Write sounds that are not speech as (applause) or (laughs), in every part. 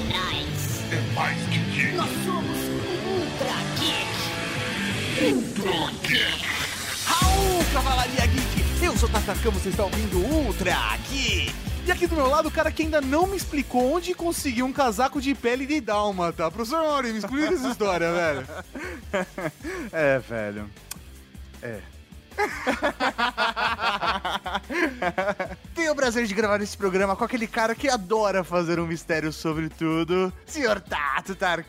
atrás. É mais que geek. Nós somos Ultra Geek. Ultra Geek. Raul, Cavalaria Geek! Eu sou Tatarcão, você está ouvindo Ultra Geek! E aqui do meu lado, o cara que ainda não me explicou onde conseguiu um casaco de pele de dálmata. Professor Mauri, me explica essa história, velho. É, velho. É. (laughs) Tenho o prazer de gravar esse programa com aquele cara que adora fazer um mistério sobre tudo, Sr. Tato Tarkan.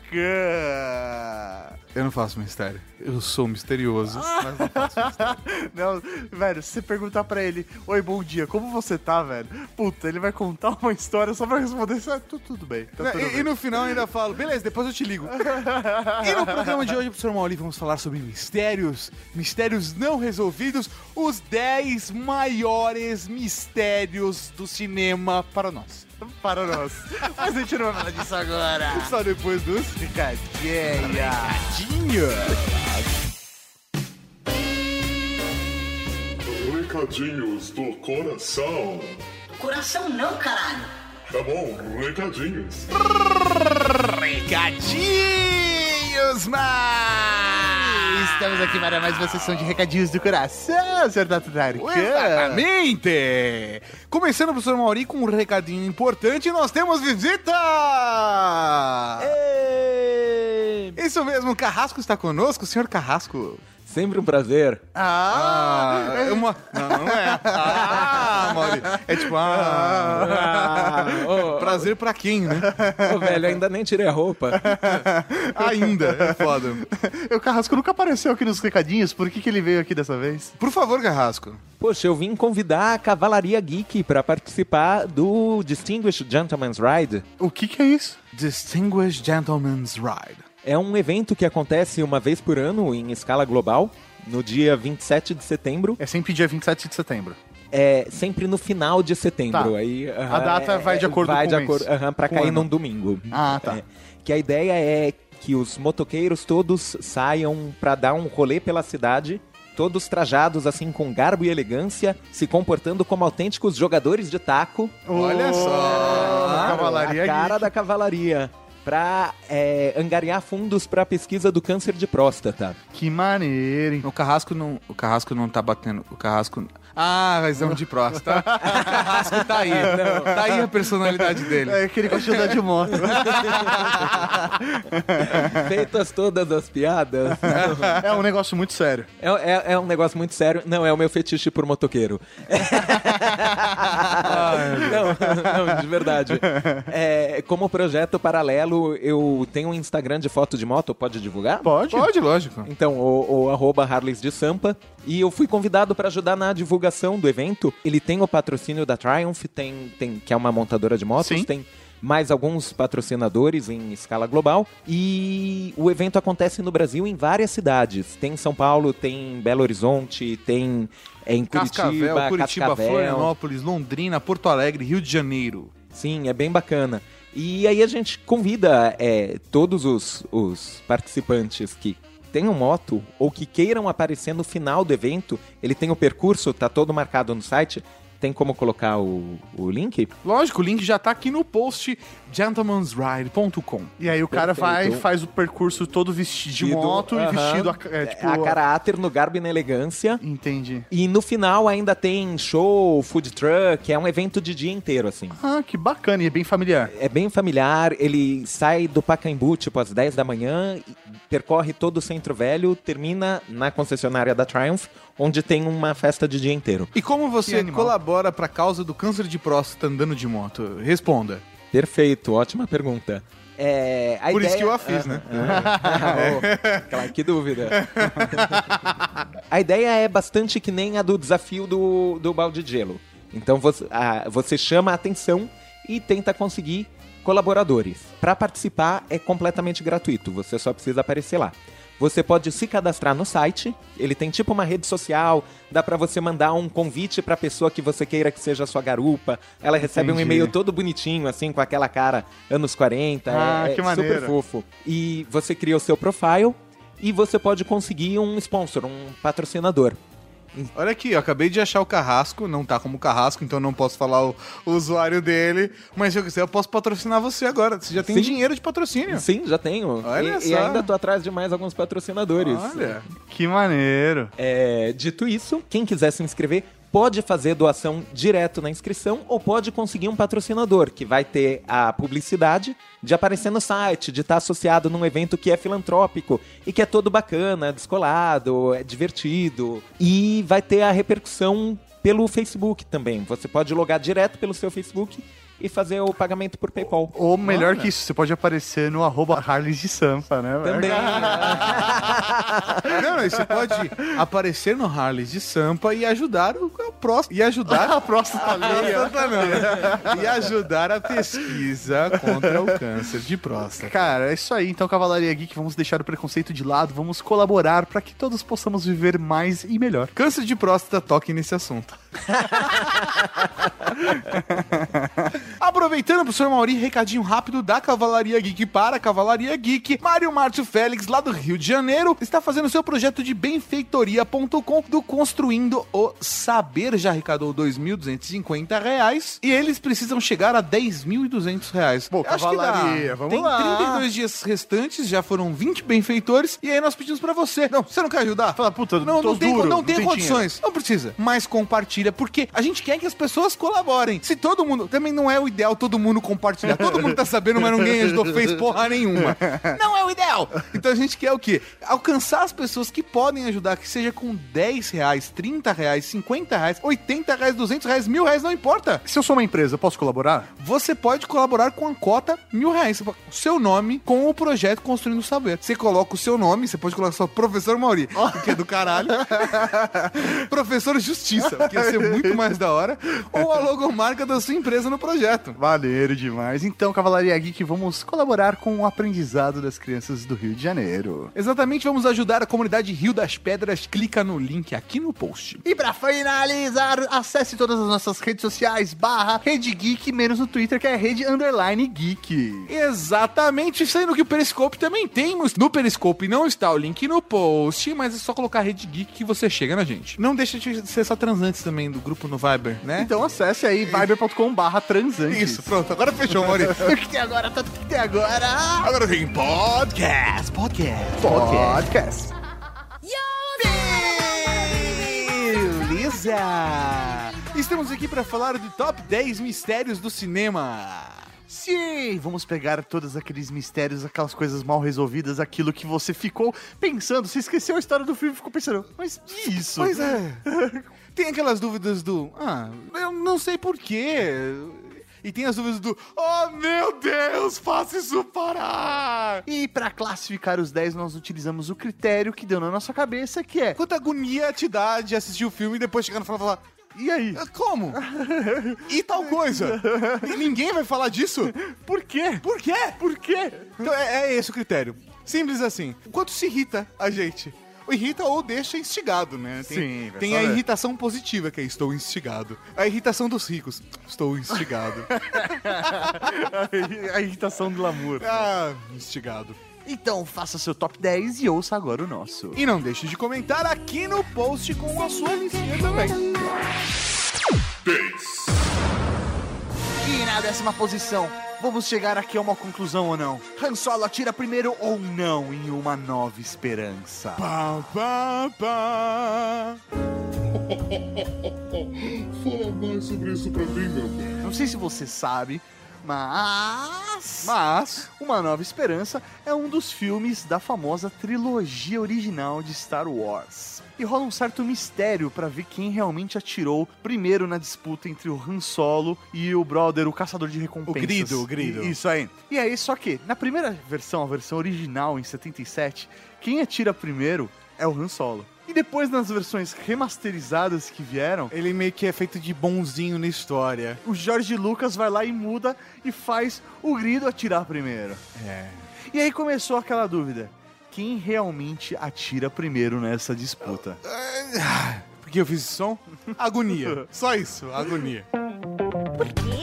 Eu não faço mistério. Eu sou misterioso, mas não faço mistério. (laughs) Não, velho, se você perguntar pra ele, oi, bom dia, como você tá, velho? Puta, ele vai contar uma história só pra responder. Ah, tu- tudo bem, tá tudo E, bem. e no final eu ainda falo, beleza, depois eu te ligo. e no programa de hoje, professor Mauri, vamos falar sobre mistérios, mistérios não resolvidos, os 10 maiores mistérios do cinema para nós. Para nós. Mas a gente não vai falar disso agora. (laughs) Só depois dos recadinhos. Recadinhos do coração. Coração não, caralho. Tá bom, recadinhos. Recadinhos, mas... Estamos aqui para mais uma sessão de recadinhos do coração, Sr. Tato Tarkan. Exatamente! Começando, professor Mauri, com um recadinho importante, nós temos visita! Isso mesmo, o Carrasco está conosco, senhor Carrasco. Sempre um prazer. Ah, é uma... Não, não é. Ah, Mauri. É tipo, ah... Ah, ô, Prazer pra quem, né? ô, velho, ainda nem tirei a roupa. Ainda, é foda. O Carrasco nunca apareceu aqui nos recadinhos, por que, que ele veio aqui dessa vez? Por favor, Carrasco. Poxa, eu vim convidar a Cavalaria Geek pra participar do Distinguished Gentleman's Ride. O que que é isso? Distinguished Gentleman's Ride. É um evento que acontece uma vez por ano em escala global, no dia 27 de setembro. É sempre dia 27 de setembro. É sempre no final de setembro. Tá. Aí, aham, A data é- vai de acordo vai com de o mês. acordo, aham, pra Com cair ano. num domingo. Ah, tá. É, que a ideia é que os motoqueiros todos saiam pra dar um rolê pela cidade, todos trajados assim com garbo e elegância, se comportando como autênticos jogadores de taco. Olha só. Claro, Cavalaria a cara Geek. da cavalaria. Pra é, angariar fundos pra pesquisa do câncer de próstata. Que maneiro, hein? O Carrasco não, o Carrasco não tá batendo. O Carrasco. Ah, razão de próstata. (laughs) o Carrasco tá aí. Tá aí a personalidade dele. É que ele gosta de andar de moto. Feitas todas as piadas. é um negócio muito sério. É, é- é um negócio muito sério. Não, é o meu fetiche por motoqueiro. não, não, de verdade. É, como projeto paralelo, eu tenho um Instagram de foto de moto, pode divulgar? Pode? Pode, lógico. Então, o, o arroba Harleys de Sampa. E eu fui convidado para ajudar na divulgação do evento. Ele tem o patrocínio da Triumph, tem, tem, que é uma montadora de motos, Sim. tem mais alguns patrocinadores em escala global. E o evento acontece no Brasil em várias cidades. Tem em São Paulo, tem em Belo Horizonte, tem é, em Curitiba, Cascavel, Curitiba, Cascavel. Florianópolis, Londrina, Porto Alegre, Rio de Janeiro. Sim, é bem bacana. E aí a gente convida é, todos os, os participantes que tenham moto ou que queiram aparecer no final do evento. Ele tem o percurso, tá todo marcado no site. Tem como colocar o, o link? Lógico, o link já tá aqui no post gentlemansride.com. E aí o cara vai, faz o percurso todo vestido de moto e aham, vestido a, é, tipo... a caráter no garbo e na elegância. Entendi. E no final ainda tem show, food truck, é um evento de dia inteiro, assim. Ah, que bacana. E é bem familiar. É bem familiar, ele sai do Pacaembu, tipo, às 10 da manhã, e percorre todo o Centro Velho, termina na concessionária da Triumph, onde tem uma festa de dia inteiro. E como você colabora pra causa do câncer de próstata andando de moto? Responda. Perfeito, ótima pergunta. É, a Por isso ideia- que eu a fiz, né? (laughs) Ah, oh, claro, (laughs) que dúvida. (laughs) a ideia é bastante que nem a do desafio do, do balde de gelo. Então você, ah, você chama a atenção e tenta conseguir colaboradores. Para participar é completamente gratuito, você só precisa aparecer lá. Você pode se cadastrar no site, ele tem tipo uma rede social, dá pra você mandar um convite pra pessoa que você queira que seja sua garupa. Ela recebe um Entendi. e-mail todo bonitinho, assim, com aquela cara anos 40. Ah, é, que é maneiro. super fofo. E você cria o seu profile e você pode conseguir um sponsor, um patrocinador. Olha aqui, eu acabei de achar o Carrasco, não tá como Carrasco, então não posso falar o, o usuário dele, mas se eu quiser eu posso patrocinar você agora. Você já tem Sim. dinheiro de patrocínio. Sim, já tenho. Olha e, e só. ainda tô atrás de mais alguns patrocinadores. Olha. Que maneiro. É, dito isso, quem quiser se inscrever pode fazer doação direto na inscrição ou pode conseguir um patrocinador que vai ter a publicidade de aparecer no site, de estar associado num evento que é filantrópico e que é todo bacana, descolado, é divertido e vai ter a repercussão pelo Facebook também. Você pode logar direto pelo seu Facebook e fazer o pagamento por PayPal. Ou melhor que isso, você pode aparecer no arroba Harley de Sampa, né? Também. Não, não, você pode aparecer no Harley de Sampa e ajudar o, o próximo. E ajudar (laughs) A. Exatamente. E ajudar a pesquisa contra o câncer de próstata. Cara, é isso aí. Então, Cavalaria Geek, vamos deixar o preconceito de lado, vamos colaborar para que todos possamos viver mais e melhor. Câncer de próstata, toque nesse assunto. (laughs) Aproveitando, professor Mauri, recadinho rápido da Cavalaria Geek para a Cavalaria Geek. Mário Márcio Félix, lá do Rio de Janeiro, está fazendo seu projeto de benfeitoria.com do Construindo o Saber. Já arrecadou 2.250 reais e eles precisam chegar a 10.200 reais. Acho. Cavalaria, vamos Tem lá. 32 dias restantes, já foram 20 benfeitores e aí nós pedimos pra você. Não, você não quer ajudar? Fala, puta, não, não tem, duro, não não tem tem condições. Não precisa. Mas compartilha, porque a gente quer que as pessoas colaborem. Se todo mundo. Também não é o ideal todo mundo compartilhar. Todo mundo tá sabendo, mas ninguém ajudou, fez porra nenhuma. (laughs) Não é o ideal. Então a gente quer o quê? Alcançar as pessoas que podem ajudar, que seja com 10 reais, 30 reais, 50 reais, 80 reais, 200 reais, mil reais, não importa. Se eu sou uma empresa, eu posso colaborar? Você pode colaborar com a cota mil reais. O seu nome com o projeto Construindo o Saber. Você coloca o seu nome, você pode colocar só Professor Mauri, (laughs) que é do caralho. (laughs) Professor Justiça, que ia ser muito mais da hora. Ou a logomarca da sua empresa no projeto. Maneiro demais. Então, Cavalaria Geek, vamos colaborar com o aprendizado das crianças do Rio de Janeiro. Exatamente, vamos ajudar a comunidade Rio das Pedras. Clica no link aqui no post. E pra finalizar, acesse todas as nossas redes sociais, barra Rede Geek, menos no Twitter, que é Rede Underline Geek. Exatamente, sendo que o Periscope também temos. No Periscope não está o link no post, mas é só colocar Rede Geek que você chega na gente. Não deixa de ser só transantes também do grupo no Viber, né? Então acesse aí viber.com barra transantes. Isso, pronto, agora fechou, Maurício. O que tem agora? Tanto que tem agora? Agora tem podcast, podcast. Podcast. Beleza! Estamos aqui para falar do top 10 mistérios do cinema. Sim, vamos pegar todos aqueles mistérios, aquelas coisas mal resolvidas, aquilo que você ficou pensando, você esqueceu a história do filme e ficou pensando, mas que isso? Pois é. (laughs) Tem aquelas dúvidas do. Ah, eu não sei porquê. E tem as dúvidas do. Oh meu Deus, faça isso parar! E pra classificar os 10, nós utilizamos o critério que deu na nossa cabeça, que é, Quanta agonia te dá de assistir o filme e depois chegar no final e falar. e aí? "Ah, Como? (laughs) E tal coisa? E ninguém vai falar disso? Por quê? Por quê? Por quê? Então é, é esse o critério. Simples assim. Quanto se irrita a gente? Irrita ou deixa instigado, né? Tem, Sim, tem a irritação positiva, que é estou instigado. A irritação dos ricos, estou instigado. (laughs) a irritação do glamour. ah, instigado. Então faça seu top 10 e ouça agora o nosso. E não deixe de comentar aqui no post com a sua listinha também. 10. E na décima posição, vamos chegar aqui a uma conclusão ou não? Han Solo atira primeiro ou não em uma nova esperança? Pá, pá, pá. (laughs) Fala mais sobre isso pra mim, meu bem. Não sei se você sabe, mas... Mas, Uma Nova Esperança é um dos filmes da famosa trilogia original de Star Wars. E rola um certo mistério pra ver quem realmente atirou primeiro na disputa entre o Han Solo e o brother, o caçador de recompensas. O Grido, o Grido. Isso aí. E aí, só que, na primeira versão, a versão original, em 77, quem atira primeiro é o Han Solo. E depois, nas versões remasterizadas que vieram, ele meio que é feito de bonzinho na história. o George Lucas vai lá e muda e faz o Grido atirar primeiro. É. E aí começou aquela dúvida. Quem realmente atira primeiro nessa disputa? Por que eu fiz esse som? Agonia. Só isso, agonia. Por quê?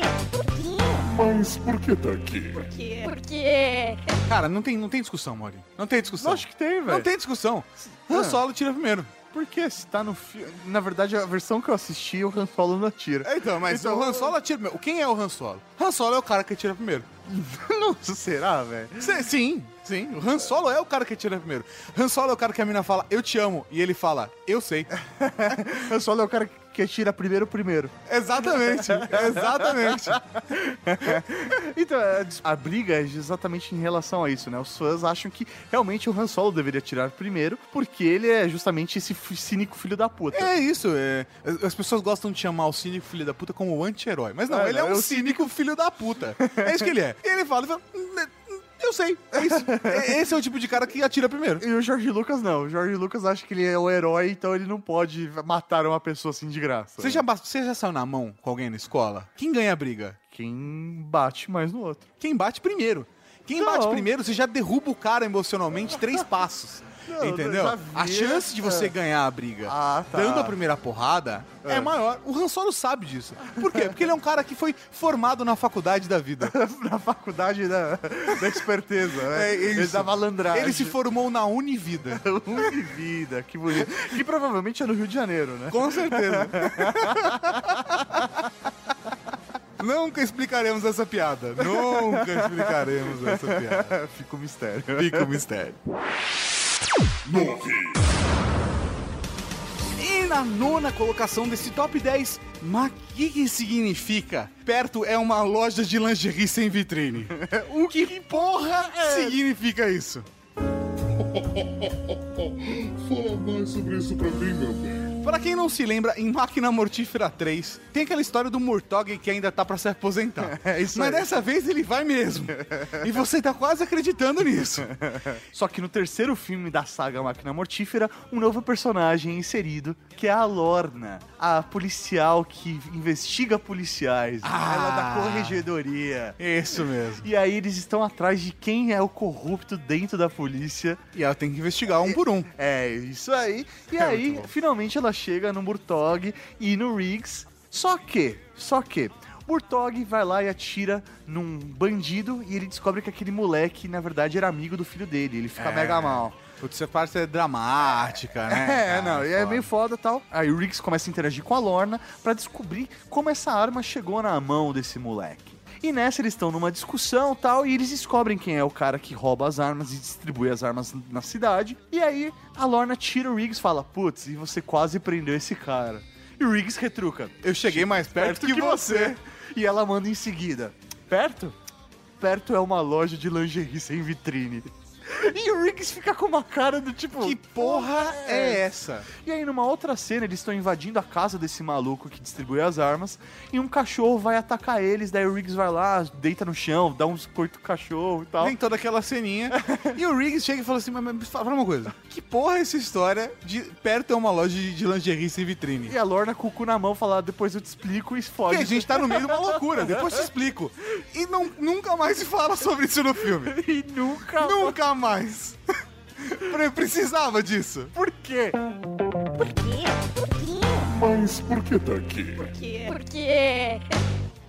Por? Mas por que tá aqui? Por quê? Por quê? Cara, não tem, não tem discussão, Mori. Não tem discussão. Acho que tem, Não velho. tem discussão. Han Solo tira primeiro. Porque se tá no filme. Na verdade, a versão que eu assisti, o Han Solo não atira. Então, mas Então, o Han Solo atira primeiro. Quem é o Han Solo? Han Solo é o cara que atira primeiro. (laughs) Nossa, será, velho? Sim, sim. O Han Solo é o cara que atira primeiro. Han Solo é o cara que a mina fala, eu te amo. E ele fala, eu sei. (laughs) Han Solo é o cara que atira primeiro primeiro. Exatamente. Exatamente. (laughs) Então, a, a briga é exatamente em relação a isso, né? Os fãs acham que realmente o Han Solo deveria atirar primeiro, porque ele é justamente esse cínico filho da puta. É isso. é. As- As pessoas gostam de chamar o cínico filho da puta como o anti-herói. Mas não, É, ele é não, um é o cínico filho da puta. É isso que ele é. (laughs) E ele fala, ele fala "Hum, eu sei. É isso. É- Esse é o tipo de cara que atira primeiro. E o George Lucas não. O George Lucas acha que ele é o herói, então ele não pode matar uma pessoa assim de graça. Você já, você já saiu na mão com alguém na escola? Quem ganha a briga? Quem bate mais no outro. Quem bate primeiro. Quem Não. bate primeiro, você já derruba o cara emocionalmente três passos. Não, eu entendeu? A chance de você é. ganhar a briga Ah, tá. dando a primeira porrada é. maior. O Han Solo sabe disso. Por quê? Porque ele é um cara que foi formado na faculdade da vida. (laughs) Na faculdade da, da esperteza, né? É isso. Ele da malandragem. Ele se formou na Univida. (laughs) Univida, que bonito. Que provavelmente é no Rio de Janeiro, né? Com certeza. (laughs) Nunca explicaremos essa piada. Nunca explicaremos essa piada. Fica o mistério. Fica o mistério. 9, E na nona colocação desse top 10, mas o que, que significa? Perto é uma loja de lingerie sem vitrine. (laughs) O que porra significa isso? (laughs) fala mais sobre isso pra mim, meu bem. Pra quem não se lembra, em Máquina Mortífera 3, tem aquela história do Murtog que ainda tá pra se aposentar. (laughs) É isso Mas aí. dessa vez ele vai mesmo. E você tá quase acreditando nisso. (laughs) Só que no terceiro filme da saga Máquina Mortífera, um novo personagem é inserido, que é a Lorna, a policial que investiga policiais. Ah. Ela é da corregedoria. Isso mesmo. E aí eles estão atrás de quem é o corrupto dentro da polícia. E ela tem que investigar um por um. É, isso aí. E É aí, finalmente ela chega no Murtog e no Riggs. Só que, só que, Murtog vai lá e atira num bandido e ele descobre que aquele moleque, na verdade, era amigo do filho dele. Ele fica É. mega mal. Putz, essa parte é dramática, né? (laughs) É, cara? não, e é Foda. meio foda e tal. Aí o Riggs começa a interagir com a Lorna pra descobrir como essa arma chegou na mão desse moleque. E nessa eles estão numa discussão e tal, e eles descobrem quem é o cara que rouba as armas e distribui as armas na cidade. E aí a Lorna tira o Riggs e fala: Putz, e você quase prendeu esse cara. E o Riggs retruca: Eu cheguei mais perto, que, você. E ela manda em seguida: Perto? Perto é uma loja de lingerie sem vitrine. (laughs) E o Riggs fica com uma cara do tipo. Que porra é essa? E aí, numa outra cena, eles estão invadindo a casa desse maluco que distribui as armas e um cachorro vai atacar eles. Daí o Riggs vai lá, deita no chão, dá uns coito cachorro e tal. Tem toda aquela ceninha. (laughs) e o Riggs chega e fala assim: mas, mas fala uma coisa. Que porra é essa história de perto é uma loja de, de lingerie sem vitrine? E a Lorna com o cu na mão fala: depois eu te explico e Porque foge. a gente tá no meio de uma loucura, depois te explico. E não, nunca mais se fala sobre isso no filme. (laughs) E nunca. Nunca mais. (laughs) Pre- Precisava disso. Por quê? Por quê? Por quê? Mas por que tá aqui? Por quê? Por quê?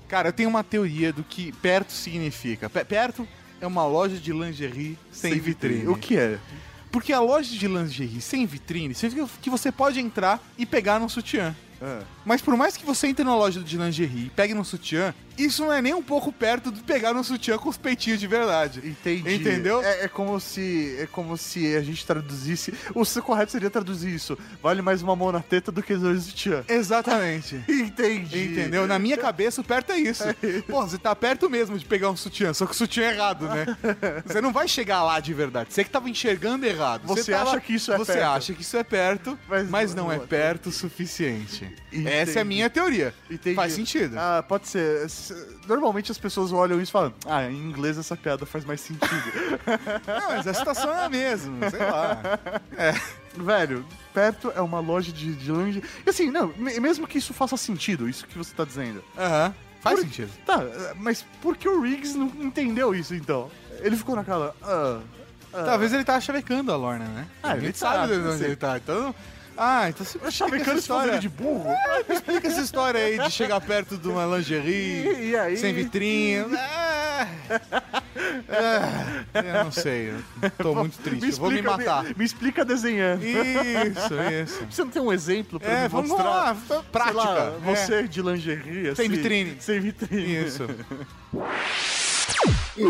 Cara, eu tenho uma teoria do que perto significa. Pe- perto é uma loja de lingerie sem, vitrine. O que é? Porque a loja de lingerie sem vitrine significa que você pode entrar e pegar no sutiã. Mas por mais que você entre na loja de lingerie e pegue no sutiã, isso não é nem um pouco perto de pegar no sutiã com os peitinhos de verdade. Entendi. Entendeu? É, é como se é como se a gente traduzisse. O correto seria traduzir isso. Vale mais uma mão na teta do que dois sutiã. Exatamente. (laughs) Entendi. Entendeu? Na minha cabeça, o perto (laughs) é isso. Pô, você tá perto mesmo de pegar um sutiã, só que o sutiã é errado, né? (laughs) Você não vai chegar lá de verdade. Você que tava enxergando errado. Você tava- acha que isso é Você perto. acha que isso é perto, mas, Mas não não é é. perto o suficiente. Entendi. Essa é a minha teoria. Entendi. Faz sentido. Ah, pode ser. Normalmente as pessoas olham isso e falam: Ah, em inglês essa piada faz mais sentido. (laughs) Não, mas a situação é a mesma, sei lá. (laughs) Velho, perto é uma loja de, de lingerie. E assim, não, me- mesmo que isso faça sentido, isso que você tá dizendo. Aham. Faz Por- sentido. Tá, mas por que o Riggs não entendeu isso então? Ele ficou naquela. Ah, ah. Talvez ele tá chavecando a Lorna, né? Ah, ele sabe tá, de onde ele tá. Então. Ah, então você Chavecando se fazendo de burro? Explica essa história aí de chegar perto de uma lingerie (laughs) E- e sem vitrine. (laughs) É, Eu não sei, eu tô muito triste. eu vou me explica- matar. Me, me explica desenhando. Isso, isso. Você não tem um exemplo pra É, me vamos mostrar? lá, prática. lá, É. você de lingerie, assim, Sem vitrine. Sem vitrine. Isso. E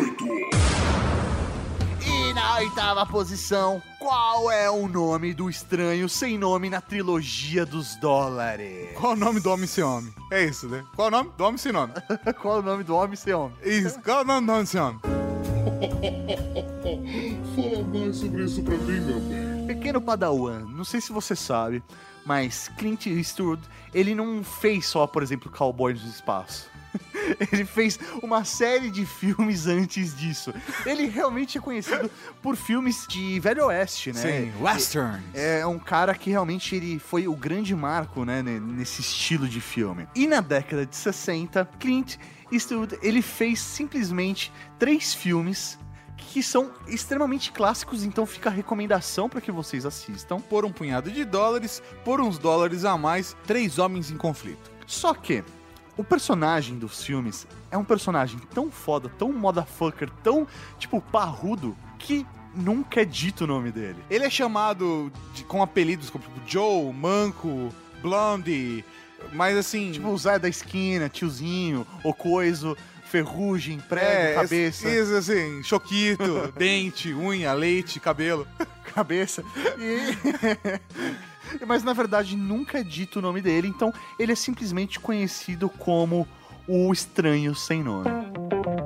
na oitava posição, qual é o nome do estranho sem nome na trilogia dos dólares? Qual o nome do homem sem homem? É isso, né? Qual o nome do homem sem nome? (laughs) qual o nome do homem sem homem? Isso. Qual o nome do homem sem homem? (laughs) Fala mais sobre isso pra mim, meu bem. Pequeno Padawan, não sei se você sabe, mas Clint Eastwood, ele não fez só, por exemplo, Cowboys do Espaço. (laughs) Ele fez uma série de filmes antes disso. Ele realmente é conhecido por filmes de Velho Oeste, né? Sim, westerns. É um cara que realmente ele foi o grande marco, né, ne- nesse estilo de filme. E na década de 60, Clint Eastwood, ele fez simplesmente três filmes que são extremamente clássicos, então fica a recomendação para que vocês assistam. Por um punhado de dólares, por uns dólares a mais, três homens em conflito. Só que o personagem dos filmes é um personagem tão foda, tão motherfucker, tão, tipo, parrudo, que nunca é dito o nome dele. Ele é chamado de- com apelidos como tipo, Joe, Manco, Blondie, mas assim... Tipo, o Zé da esquina, tiozinho, o coiso, ferrugem, prego, é, cabeça. Isso, assim, choquito, (laughs) dente, unha, leite, cabelo. (laughs) cabeça. E- (laughs) Mas na verdade nunca é dito o nome dele, então ele é simplesmente conhecido como o Estranho Sem Nome.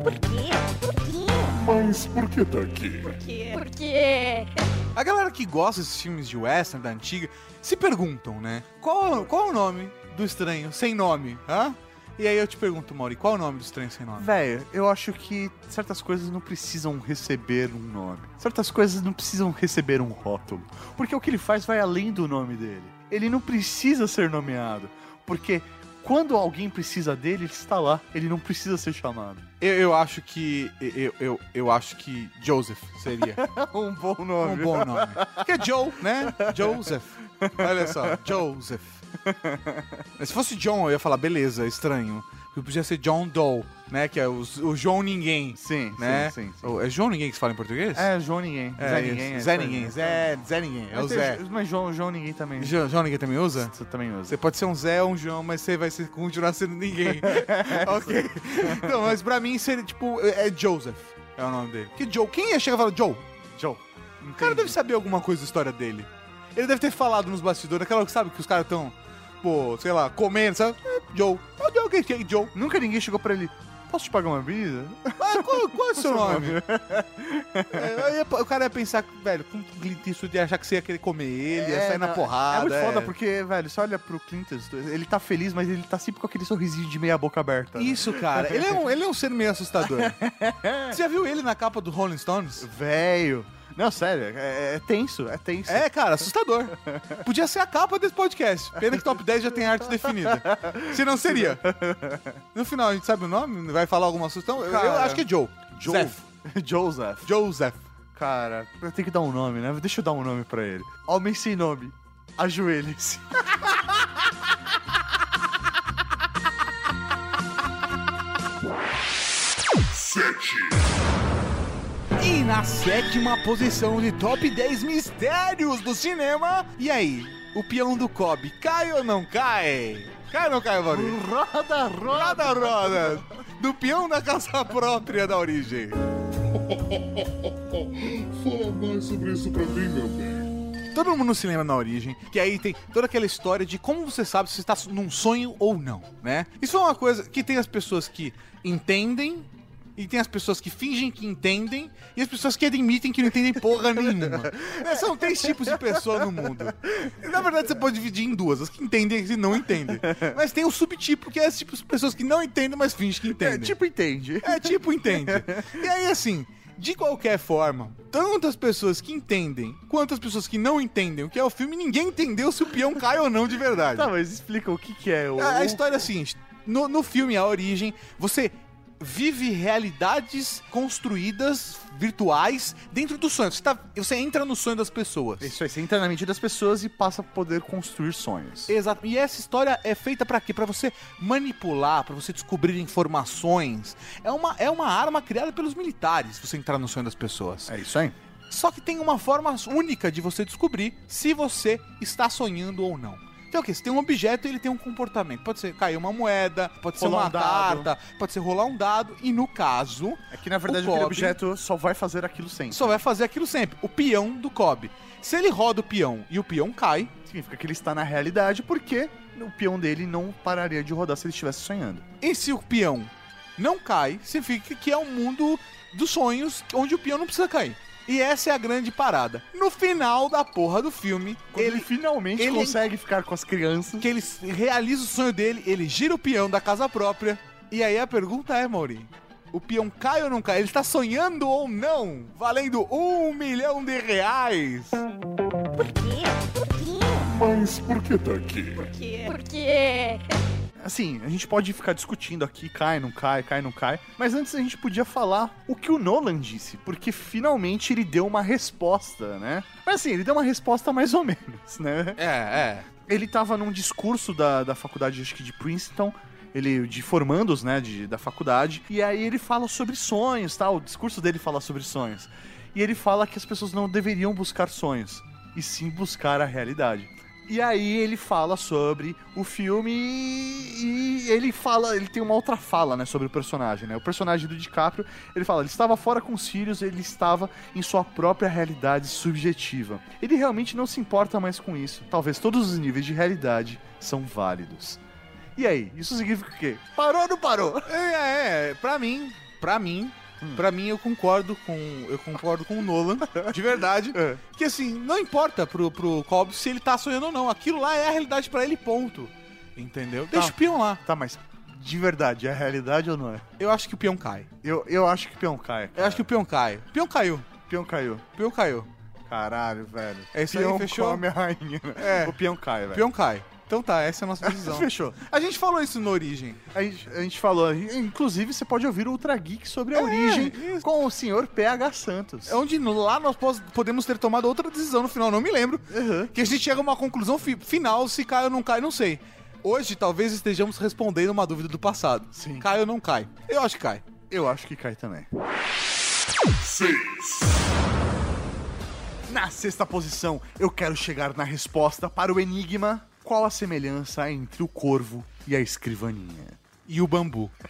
Por quê? Por quê? Mas por que tá aqui? Por quê? Por quê? A galera que gosta desses filmes de western da antiga se perguntam, né? Qual, qual é o nome do estranho sem nome? Hã? E aí eu te pergunto, Mauri, qual é o nome do estranho sem nome? Véio, eu acho que certas coisas não precisam receber um nome. Certas coisas não precisam receber um rótulo. Porque o que ele faz vai além do nome dele. Ele não precisa ser nomeado. Porque quando alguém precisa dele, ele está lá. Ele não precisa ser chamado. Eu, eu acho que. Eu, eu, eu acho que Joseph seria (laughs) um bom um nome. bom nome. Que é Joe, né? Joseph. Olha só, Joseph. (laughs) Se fosse John, eu ia falar, beleza, estranho. Porque podia ser John Doe, né? Que é o, o João Ninguém. Sim, né? sim, sim, sim. É João Ninguém que se fala em português? É, João Ninguém. É, Zé. Ninguém. é Zé. Ninguém. Zé, Zé Ninguém. É o Zé. Mas João, João Ninguém também. Jo- João Ninguém também usa? Você também usa. Você pode ser um Zé ou um João, mas você vai ser, continuar sendo ninguém. (laughs) ok. Não, mas pra mim seria tipo. É Joseph. É o nome dele. Que Joe? Quem ia chegar e falar Joe? Joe. O cara deve saber alguma coisa da história dele. Ele deve ter falado nos bastidores, aquela que sabe que os caras estão, pô, sei lá, comendo, sabe? É, Joe. Ó, Joe, quem que é Joe? Nunca ninguém chegou pra ele. Posso te pagar uma brisa? Ah, (laughs) qual, qual é o seu nome? É, aí o cara ia pensar, velho, com Clint Eastwood ia achar que você ia querer comer ele, ia sair na não, porrada. É muito é. foda, porque, velho, você olha pro Clint Eastwood, ele tá feliz, mas ele tá sempre com aquele sorrisinho de meia boca aberta. né? Isso, cara. Ele é um, ele é um ser meio assustador. (laughs) Você já viu ele na capa do Rolling Stones? Velho. Não, sério, é, é tenso, é tenso. É, cara, assustador. Podia ser a capa desse podcast. Pena que top 10 já tem arte definida. Se não seria. No final, a gente sabe o nome? Vai falar alguma sugestão? Eu- Eu acho que é Joe. Joe. Zeph. (laughs) Joseph. Joseph. Cara, eu tenho que dar um nome, né? Deixa eu dar um nome pra ele. Homem sem nome. Ajoelhe-se. Sete. E na sétima posição de top 10 mistérios do cinema. E aí, o peão do Kobe cai ou não cai? Cai ou não cai, Maurício? Roda, roda. Roda, roda. Do peão da casa própria da origem. (laughs) Fala mais sobre isso pra mim, meu bem. Todo mundo se lembra na origem, que aí tem toda aquela história de como você sabe se você está num sonho ou não, né? Isso é uma coisa que tem as pessoas que entendem e tem as pessoas que fingem que entendem e as pessoas que admitem que não entendem porra nenhuma. É, São três tipos de pessoa no mundo. Na verdade, você pode dividir em duas, as que entendem e as que não entendem. Mas tem o subtipo, que é as tipos de pessoas que não entendem, mas fingem que entendem. É, tipo, entende. É tipo, entende. E aí, assim, de qualquer forma, tanto as pessoas que entendem quanto as pessoas que não entendem o que é o filme, ninguém entendeu se o peão cai ou não de verdade. Tá, mas explica o que que é o... A, a história é a seguinte: no, no filme A Origem, você vive realidades construídas virtuais dentro do sonho. Você, tá- você entra no sonho das pessoas. Isso aí, você entra na mente das pessoas e passa a poder construir sonhos. Exato. E essa história é feita pra quê? Pra você manipular, pra você descobrir informações. É uma, é uma arma criada pelos militares, você entrar no sonho das pessoas. É isso aí. Só que tem uma forma única de você descobrir se você está sonhando ou não. Então o quê? Você tem um objeto e ele tem um comportamento. Pode ser cair uma moeda, pode ser Rolar uma um dado. carta, pode ser rolar um dado. E no caso, É que na verdade O objeto só vai fazer aquilo sempre. só vai fazer aquilo sempre. O peão do Kobe. Se ele roda o peão e o peão cai, Significa que ele está na realidade porque o peão dele não pararia de rodar se ele estivesse sonhando. e se o peão não cai, significa que é um mundo dos sonhos onde o peão não precisa cair. E essa é a grande parada. No final da porra do filme, Quando ele, ele finalmente ele- consegue ficar com as crianças. que ele realiza o sonho dele, ele gira o peão da casa própria. E aí a pergunta é, Mauri, o peão cai ou não cai? Ele está sonhando ou não? Valendo um milhão de reais. Por quê? Por quê? Mas por que tá aqui? Por quê? Por quê? Assim, a gente pode ficar discutindo aqui, cai, não cai, cai, não cai. Mas antes a gente podia falar o que o Nolan disse, porque finalmente ele deu uma resposta, né? Mas assim, ele deu uma resposta mais ou menos, né? É, é. Ele tava num discurso da, da faculdade, acho que de Princeton, ele de formandos, né, de, da faculdade, e aí ele fala sobre sonhos, tal, o discurso dele fala sobre sonhos. E ele fala que as pessoas não deveriam buscar sonhos, e sim buscar a realidade. E aí ele fala sobre o filme e ele fala, ele tem uma outra fala, né, sobre o personagem, né? O personagem do DiCaprio, ele fala, ele estava fora com os filhos, ele estava em sua própria realidade subjetiva. Ele realmente não se importa mais com isso. Talvez todos os níveis de realidade são válidos. E aí, isso significa o quê? Parou ou não parou? É, é, pra mim, pra mim, pra mim eu concordo com eu concordo com o Nolan, (laughs) de verdade, É. que assim, não importa pro pro Cobb se ele tá sonhando ou não, aquilo lá é a realidade pra ele, ponto. Entendeu? Deixa Tá. o peão lá. Tá, mas de verdade, é a realidade ou não é? Eu acho que o peão cai. Eu, eu acho que peão cai. Eu acho que o peão cai. O peão caiu. o peão caiu. O peão caiu. Caralho, velho. É isso aí, peão fechou? come a rainha. É. O peão cai, O velho. peão cai. Então tá, essa é a nossa decisão. (laughs) Fechou. A gente falou isso na origem. A gente, a gente falou, inclusive você pode ouvir o Ultra Geek sobre a É, origem isso. com o senhor PH Santos. É onde lá nós podemos ter tomado outra decisão no final, não me lembro. Uhum. Que a gente chega a uma conclusão fi- final, se cai ou não cai, não sei. Hoje talvez estejamos respondendo uma dúvida do passado. Sim. Cai ou não cai? Eu acho que cai. Eu acho que cai também. Seis. Na sexta posição, eu quero chegar na resposta para o enigma: qual a semelhança entre o corvo e a escrivaninha? E o bambu. (laughs)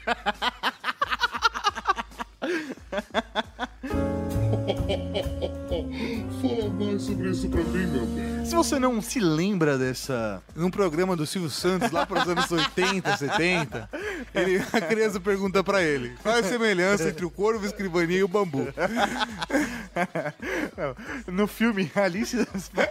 Fala mais sobre isso pra mim, meu bem. Se você não se lembra dessa. Num programa do Silvio Santos, lá para os anos 80, 70, ele, a criança pergunta pra ele: qual é a semelhança entre o corvo, a escrivaninha e o bambu? (laughs) No filme Alice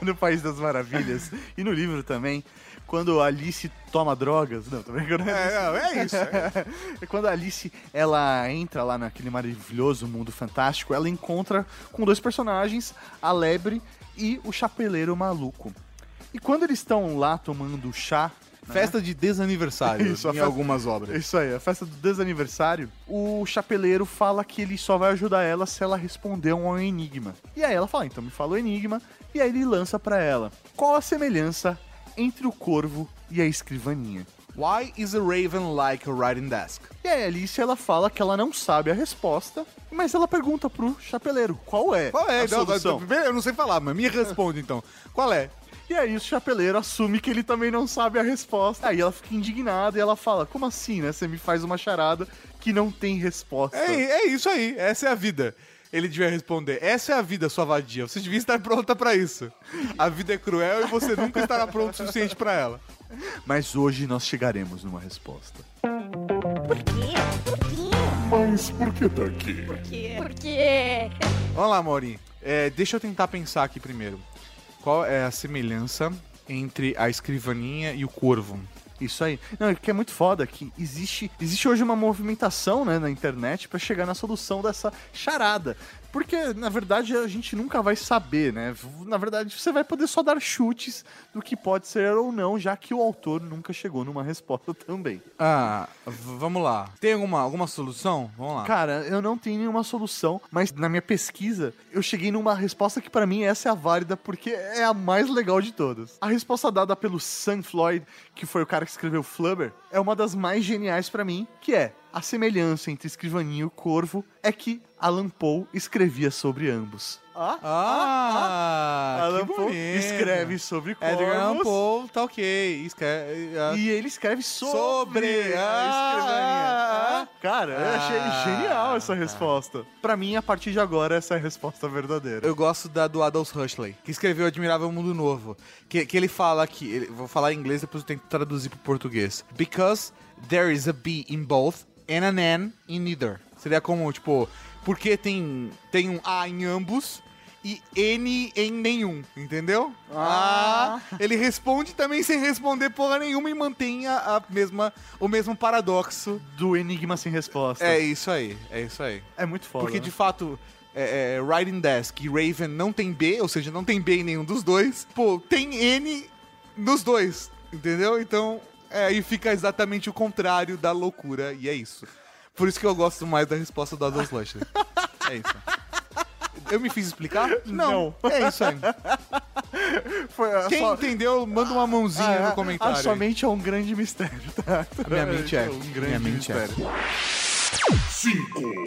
no País das Maravilhas e no livro também, quando a Alice toma drogas. Não, tô brincando. É, é isso. É (laughs) quando a Alice ela entra lá naquele maravilhoso mundo fantástico, ela encontra com dois personagens, a lebre e o chapeleiro maluco. E quando eles estão lá tomando chá? Festa de desaniversário (laughs) Isso, em festa- algumas obras. Isso aí, a festa do desaniversário, o chapeleiro fala que ele só vai ajudar ela se ela responder um enigma. E aí ela fala, então me fala o enigma, e aí ele lança pra ela. Qual a semelhança entre o corvo e a escrivaninha? Why is a raven like a writing desk? E aí a Alice ela fala que ela não sabe a resposta, mas ela pergunta pro chapeleiro, qual é, Qual é? a Não, solução? não, eu não sei falar, mas me responde então. Qual é? E aí o chapeleiro assume que ele também não sabe a resposta. Aí ela fica indignada e ela fala, como assim, né? Você me faz uma charada que não tem resposta. É, é isso aí, essa é a vida. Ele devia responder: Essa é a vida, sua vadia. Você devia estar pronta pra isso. A vida é cruel e você nunca estará pronto o suficiente pra ela. Mas hoje nós chegaremos numa resposta. Por quê? Por quê? Mas por que tá aqui? Por quê? Por quê? Vamos lá, Maurinho. É, deixa eu tentar pensar aqui primeiro. Qual é a semelhança entre a escrivaninha e o corvo? Isso aí. Não, é que é muito foda que existe, existe hoje uma movimentação né, na internet pra chegar na solução dessa charada. Porque, na verdade, a gente nunca vai saber, né? Na verdade, você vai poder só dar chutes do que pode ser ou não, já que o autor nunca chegou numa (laughs) resposta também. Ah, vamos lá. Tem alguma, alguma solução? Vamos lá. Cara, eu não tenho nenhuma solução, mas na minha pesquisa eu cheguei numa resposta que pra mim essa é a válida porque é a mais legal de todas. A resposta dada pelo Sam Floyd, que foi o cara que escreveu Flubber, é uma das mais geniais pra mim, que é a semelhança entre Escrivaninho e o Corvo é que Alan Poe escrevia sobre ambos. Ah, Ah, Alan que Poe bonito. escreve sobre corvos. Edgar Allan Poe, tá ok. Escreve, ah, E ele escreve sobre, Sobre. a Ah, escrivaninha. ah, Cara, eu achei ah. genial essa resposta. Pra mim, a partir de agora, essa é a resposta verdadeira. Eu gosto da do Adolf Huxley, que escreveu Admirável Mundo Novo. Que, que ele fala aqui, ele- vou falar em inglês, depois eu tento traduzir pro português. Because there is a B in both and an N in neither. Seria como, tipo, porque tem, tem um A em ambos e N em nenhum, entendeu? Ah. ele responde também sem responder porra nenhuma e mantém a, a mesma, o mesmo paradoxo. Do Enigma Sem Resposta. É isso aí, é isso aí. É muito foda. Porque né? de fato, é, é, Riding Desk e Raven não tem B, ou seja, não tem B em nenhum dos dois. Pô, tem N nos dois, entendeu? Então, é, aí fica exatamente o contrário da loucura, e é isso. Por isso que eu gosto mais da resposta do Adolf Lushley. É isso. Eu me fiz explicar? Não. É isso aí. Foi a Quem sua- entendeu, manda uma mãozinha Ah, no a- comentário. A sua mente é um grande mistério, tá? A minha mente é. um grande Minha mente é. mistério. 5,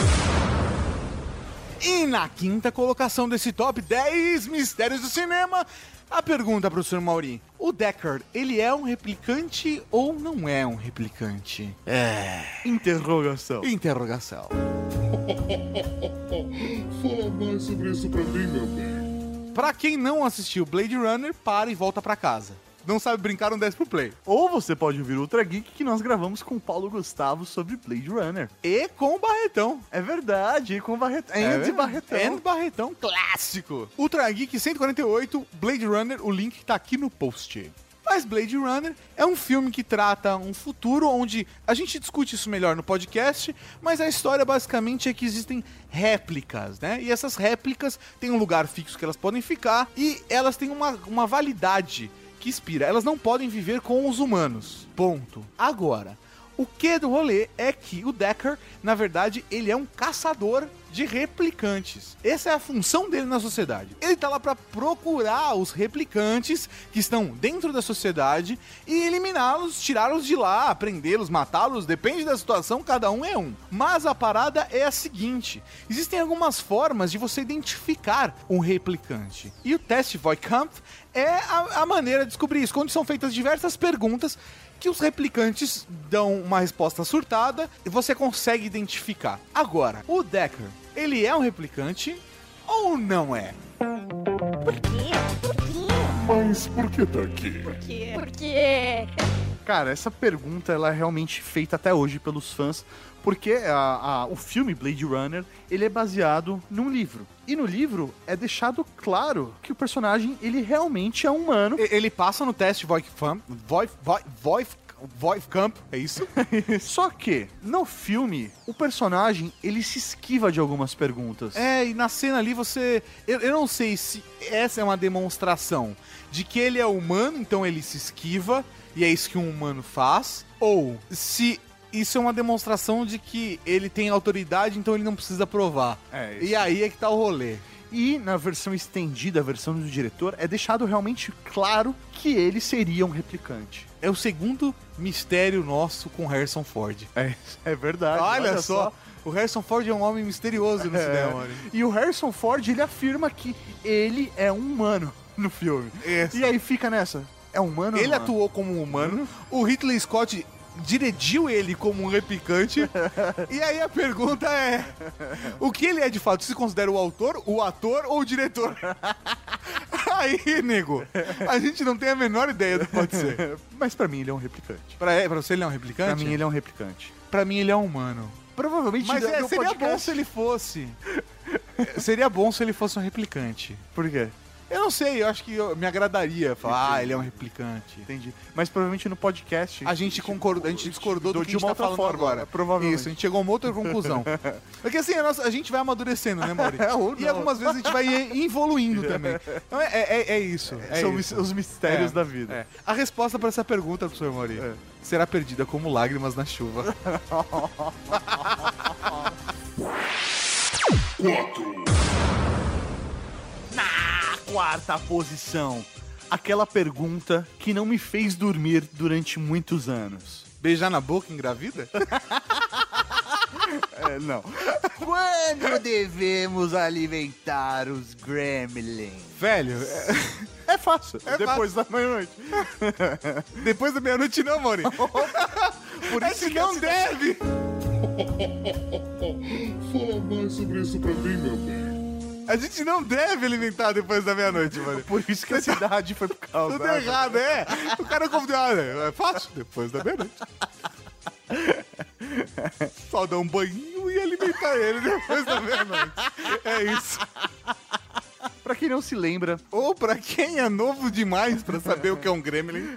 E na quinta colocação desse top 10 mistérios do cinema, a pergunta, professor Mauri. O Deckard, ele é um replicante ou não é um replicante? Interrogação. Interrogação. (laughs) fala mais sobre isso pra mim, meu bem. Pra quem não assistiu Blade Runner, para e volta pra casa. Não sabe brincar, um 10 pro play. Ou você pode ouvir o Ultra Geek que nós gravamos com o Paulo Gustavo sobre Blade Runner. E com o Barretão. É verdade, e com Barretão. É verdade. Barretão. And Barretão clássico. Ultra Geek 148, Blade Runner, o link tá aqui no post. Mas Blade Runner é um filme que trata um futuro onde a gente discute isso melhor no podcast, mas a história basicamente é que existem réplicas, né? E essas réplicas têm um lugar fixo que elas podem ficar e elas têm uma, uma validade que expira. Elas não podem viver com os humanos. Ponto. Agora, o que do rolê é que o Decker, na verdade, ele é um caçador de replicantes. Essa é a função dele na sociedade. Ele tá lá pra procurar os replicantes que estão dentro da sociedade e eliminá-los, tirá-los de lá, prendê-los, matá-los, depende da situação, cada um é um. Mas a parada é a seguinte: existem algumas formas de você identificar um replicante. E o teste Voight-Kampf é a, a maneira de descobrir isso, quando são feitas diversas perguntas que os replicantes dão uma resposta surtada e você consegue identificar. Agora, o Decker, ele é um replicante ou não é? Por quê? Por quê? Mas por que tá aqui? Por quê? Por quê? Cara, essa pergunta ela é realmente feita até hoje pelos fãs, porque a- a- o filme Blade Runner ele é baseado num livro. E no livro é deixado claro que o personagem ele realmente é humano. Ele passa no teste Voight-Kampf, Voight- Voight- Voight- Voight-Kampf, (laughs) é isso? Só que no filme o personagem ele se esquiva de algumas perguntas. É, e na cena ali você. Eu, eu não sei se essa é uma demonstração de que ele é humano, então ele se esquiva, e é isso que um humano faz, ou se isso é uma demonstração de que ele tem autoridade, então ele não precisa provar. É, E aí é que tá o rolê. E na versão estendida, a versão do diretor, é deixado realmente claro que ele seria um replicante. É o segundo mistério nosso com Harrison Ford. É, é verdade. olha, só, o Harrison Ford é um homem misterioso no É. cinema. olha. E o Harrison Ford, ele afirma que ele é um humano no filme. Isso. E aí fica nessa. É humano Ele não é? atuou como um humano, o Hitler Scott dirigiu ele como um replicante. e aí a pergunta é: o que ele é de fato? Se considera o autor, o ator ou o diretor? (laughs) aí, nego, a gente não tem a menor ideia do que pode ser. Mas pra mim ele é um replicante. Pra, pra você ele é um replicante? Pra mim ele é um replicante. Pra mim ele é um humano. Provavelmente Mas é, seria bom podcast- se ele fosse. É, (laughs) seria bom se ele fosse um replicante. Por quê? Eu não sei, eu acho que eu- me agradaria falar, ah, ele é um replicante. Entendi. Mas provavelmente no podcast. A gente concordou, a gente discordou do de que a gente uma tá outra falando forma, agora. provavelmente. Isso, a gente chegou a uma outra conclusão. (laughs) Porque assim, a, nossa- a gente vai amadurecendo, né, Mauri? (laughs) É, E algumas vezes a gente vai evoluindo também. Então é, é, é isso. É São isso. os mistérios É, da vida. é. A resposta para essa pergunta, professor Mauri, É. será perdida como lágrimas na chuva. (laughs) 4, Quarta posição. Aquela pergunta que não me fez dormir durante muitos anos. Beijar na boca engravida? (laughs) É, não. Quando devemos alimentar os gremlins? Velho, é- É fácil. É depois da meia-noite. (laughs) depois da meia-noite não, Mauri. (laughs) Por É isso que que não a- deve. fala mais sobre isso pra mim, meu bem. A gente não deve alimentar depois da meia-noite, mano. Por isso que a cidade foi por causa. Tudo errado, é. O cara convidou, olha, é fácil, depois da meia-noite. Só dar um banho e alimentar ele depois da meia-noite. É isso. Pra quem não se lembra, Ou pra quem é novo demais pra saber o que é um gremlin.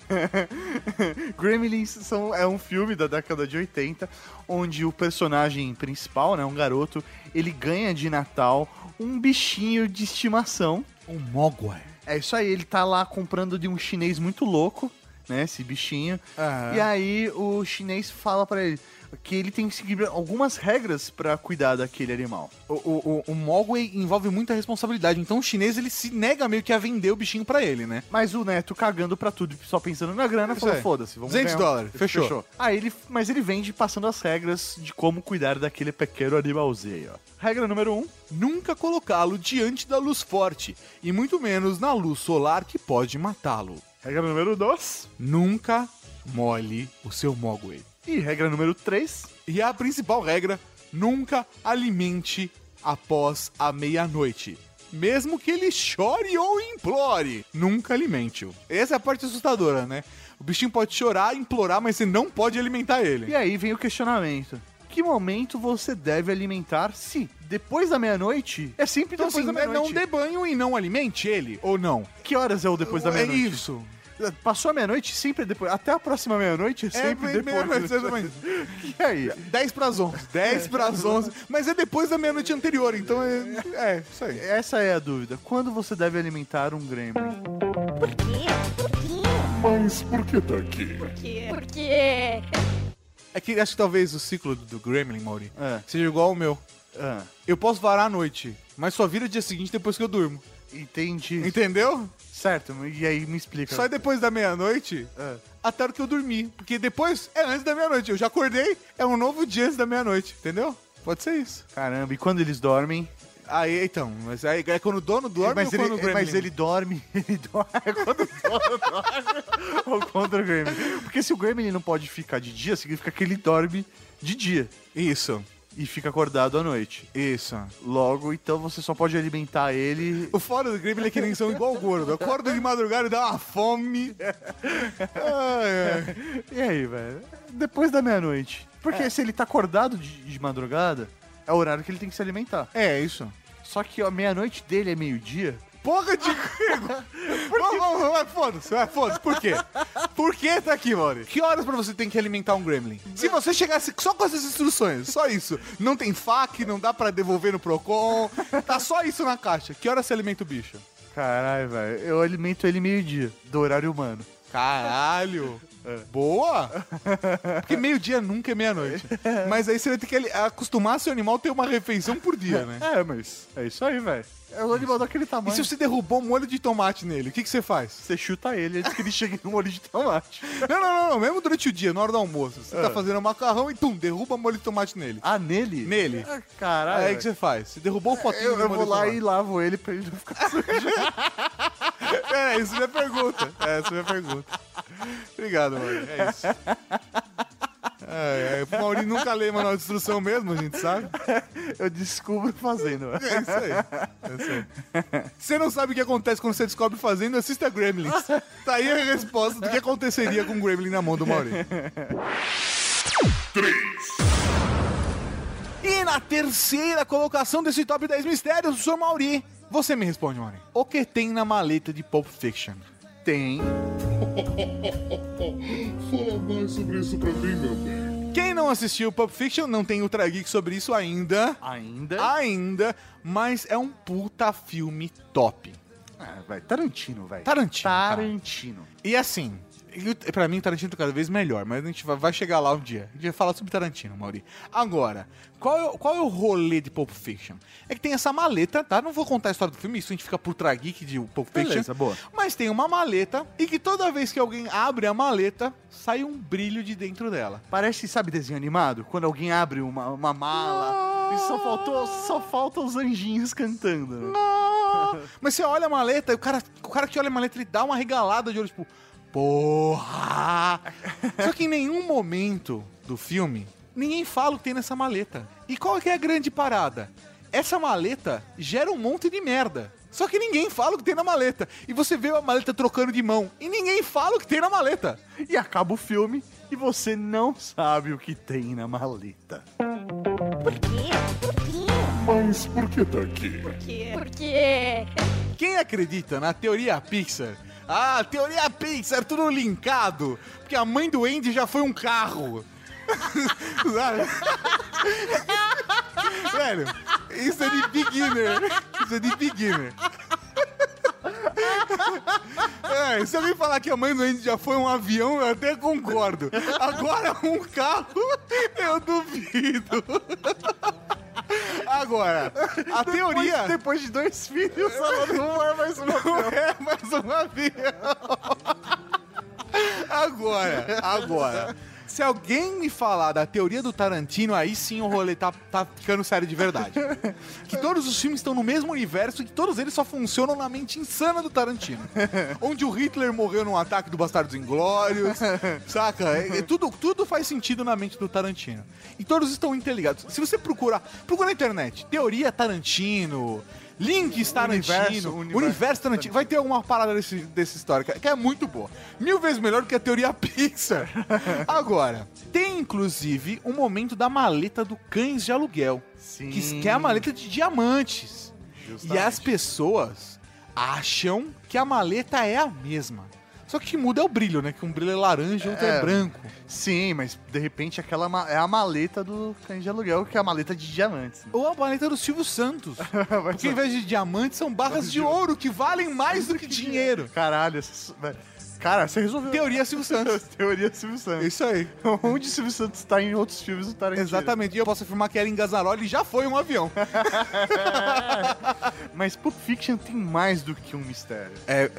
(laughs) Gremlins são, é um filme da década de 80, onde o personagem principal, né, um garoto, ele ganha de Natal um bichinho de estimação. Um mogwai. É isso aí, ele tá lá comprando de um chinês muito louco, né, esse bichinho. Aham. E aí o chinês fala pra ele que ele tem que seguir algumas regras pra cuidar daquele animal. O, o, o, o mogwai envolve muita responsabilidade, então o chinês ele se nega meio que a vender o bichinho pra ele, né? Mas o neto cagando pra tudo, só pensando na grana, Isso falou: aí. foda-se, vamos 200 ganhar. dólares, fechou. Aí ele, mas ele vende passando as regras de como cuidar daquele pequeno animalzinho. Regra número um: Nunca colocá-lo diante da luz forte, e muito menos na luz solar que pode matá-lo. Regra número dois. Nunca molhe o seu mogwai. E regra número três: E a principal regra, nunca alimente após a meia-noite. Mesmo que ele chore ou implore, nunca alimente-o. Essa é a parte assustadora, né? O bichinho pode chorar, implorar, mas você não pode alimentar ele. E aí vem o questionamento. Que momento você deve alimentar se depois da meia-noite é sempre Então, depois assim, da né, não meia-noite? dê banho e não alimente ele, ou não? Que horas é o depois da é meia-noite? isso. Passou a meia-noite, sempre é depois. Até a próxima meia-noite é sempre é, depois. meia-noite, exatamente. (laughs) E aí? 10 pras 11. 10 pras 11. Mas é depois da meia-noite anterior, então é, é isso aí. Essa é a dúvida. Quando você deve alimentar um gremlin? Por quê? Por quê? Mas por que tá aqui? Por quê? Por quê? É que acho que talvez o ciclo do, do Gremlin, Mauri, É. seja igual ao meu. Ah, Eu posso varar à noite, mas só vira dia seguinte depois que eu durmo. entendi. Entendeu? Certo, e aí me explica. Só é depois da meia-noite É. até a hora que eu dormi. Porque depois é antes da meia-noite. Eu já acordei, é um novo dia antes da meia-noite. Entendeu? Pode ser isso. Caramba, e quando eles dormem? Aí, então, mas aí é quando o dono dorme mas, ou ele, quando o Gremlin? mas ele dorme, (laughs) ele dorme é quando o dono dorme (laughs) ou quando o Gremlin. Porque se o Gremlin não pode ficar de dia, significa que ele dorme de dia Isso, e fica acordado à noite. isso. Logo, então você só pode alimentar ele. O foda do Gremlin é que eles são igual gordo. Acordo de madrugada e dá uma fome. Ai, ai. E aí, velho? Depois da meia-noite. Porque se ele tá acordado de, de madrugada, é o horário que ele tem que se alimentar. É, isso. Só que a meia-noite dele é meio-dia. Porra de! (laughs) Vamos, vamos, vai, foda-se, vai, foda-se. Por quê? Por que tá aqui, Mori? Que horas pra você tem que alimentar um gremlin? Se você chegasse só com essas instruções, só isso. Não tem fac, não dá pra devolver no Procon, tá só isso na caixa. Que hora você alimenta o bicho? Caralho, velho. Eu alimento ele meio-dia, do horário humano. Caralho! Boa! (laughs) Porque meio-dia nunca é meia-noite. Mas aí você vai ter que acostumar seu animal a ter uma refeição por dia, né? É, mas é isso aí, velho. É o animal daquele E tamanho. se você derrubou um molho de tomate nele, o que, que você faz? Você chuta ele antes que ele chegue no molho de tomate. (laughs) Não, não, não, não. Mesmo durante o dia, na hora do almoço, você tá fazendo um macarrão e tum, derruba molho de tomate nele. Ah, nele? Nele. Ah, Caralho. Aí o que você faz? Você derrubou o potinho eu, de eu vou lá e lavo ele pra ele não ficar (laughs) sujo. É, isso é minha pergunta. É, essa é minha pergunta. Obrigado, mano. É isso. (laughs) É, é, o Maurinho nunca lê manual de instrução mesmo, a gente sabe. (laughs) Eu descubro fazendo. velho. É isso aí. É isso aí. Você não sabe o que acontece quando você descobre fazendo, assista Gremlins. Tá aí a resposta do que aconteceria com o Gremlin na mão do Maurinho. 3, E na terceira colocação desse top 10 mistérios, o Sr. Mauri, Você me responde, Maurinho. O que tem na maleta de Pulp Fiction? Tem. (laughs) Fala mais sobre isso pra mim, meu bem. Quem não assistiu Pulp Fiction não tem Ultra Geek sobre isso ainda. Ainda. Ainda, mas é um puta filme top. Ah, vai. Tarantino, vai. Tarantino, cara. Tarantino. E assim, pra mim Tarantino tá cada vez melhor, mas a gente vai, chegar lá um dia. A gente vai falar sobre Tarantino, Mauri. Agora, qual é, o- qual é o rolê de Pulp Fiction? É que tem essa maleta, tá? Não vou contar a história do filme, isso a gente fica por Geek de Pulp Fiction. Beleza, boa. Mas tem uma maleta e que toda vez que alguém abre a maleta, sai um brilho de dentro dela. Parece, sabe, desenho animado? Quando alguém abre uma, uma mala e só faltou, só falta os anjinhos cantando. né? Ah, (laughs) Mas você olha a maleta, e o cara, o cara que olha a maleta, ele dá uma regalada de olho, tipo, porra! Só que em nenhum momento do filme, ninguém fala o que tem nessa maleta. E qual que é a grande parada? Essa maleta gera um monte de merda. Só que ninguém fala o que tem na maleta. E você vê a maleta trocando de mão. E ninguém fala o que tem na maleta. E acaba o filme e você não sabe o que tem na maleta. Por quê? Por quê? Mas por que tá aqui? Por quê? Por quê? Quem acredita na teoria Pixar? Ah, teoria Pixar, tudo linkado. Porque a mãe do Andy já foi um carro. (laughs) Velho, isso é de beginner. Isso é de beginner. É, se alguém falar que a mãe do Andy já foi um avião, eu até concordo. Agora, um carro, eu duvido. Agora, a teoria. Depois, depois de dois filhos, (laughs) ela não é mais uma Não é mais um avião. Agora, agora. Se alguém me falar da teoria do Tarantino, aí sim o rolê tá, tá ficando sério de verdade. (laughs) Que todos os filmes estão no mesmo universo e que todos eles só funcionam na mente insana do Tarantino. Onde o Hitler morreu num ataque do Bastardos Inglórios, saca? É- é tudo, tudo faz sentido na mente do Tarantino. E todos estão interligados. Se você procurar, procura na internet, teoria Tarantino, links Tarantino, Universo- universo, universo Tarantino, vai ter alguma parada desse, dessa história, que- é muito boa. Mil vezes melhor do que a teoria Pixar. (laughs) Agora, tem inclusive um momento da maleta do Cães de Aluguel. Sim. Que, que é a maleta de diamantes. Justamente. E as pessoas acham que a maleta é a mesma. Só que o que muda é o brilho, né? Que um brilho é laranja e outro é, É. branco. Sim, mas de repente aquela é a maleta do cães de aluguel, que é a maleta de diamantes. né? Ou a maleta do Silvio Santos. (laughs) Porque em vez de diamantes, são barras de ouro que valem mais do que dinheiro. Caralho, velho. cara, você resolveu. Teoria Silvio Santos. (laughs) Teoria Silvio É Santos. isso aí. (laughs) Onde Silvio Santos está em outros filmes do Tarantino. Exatamente. E eu posso afirmar que Ellen Gazzaroli já foi um avião. Mas Pulp Fiction tem mais do que um mistério. É.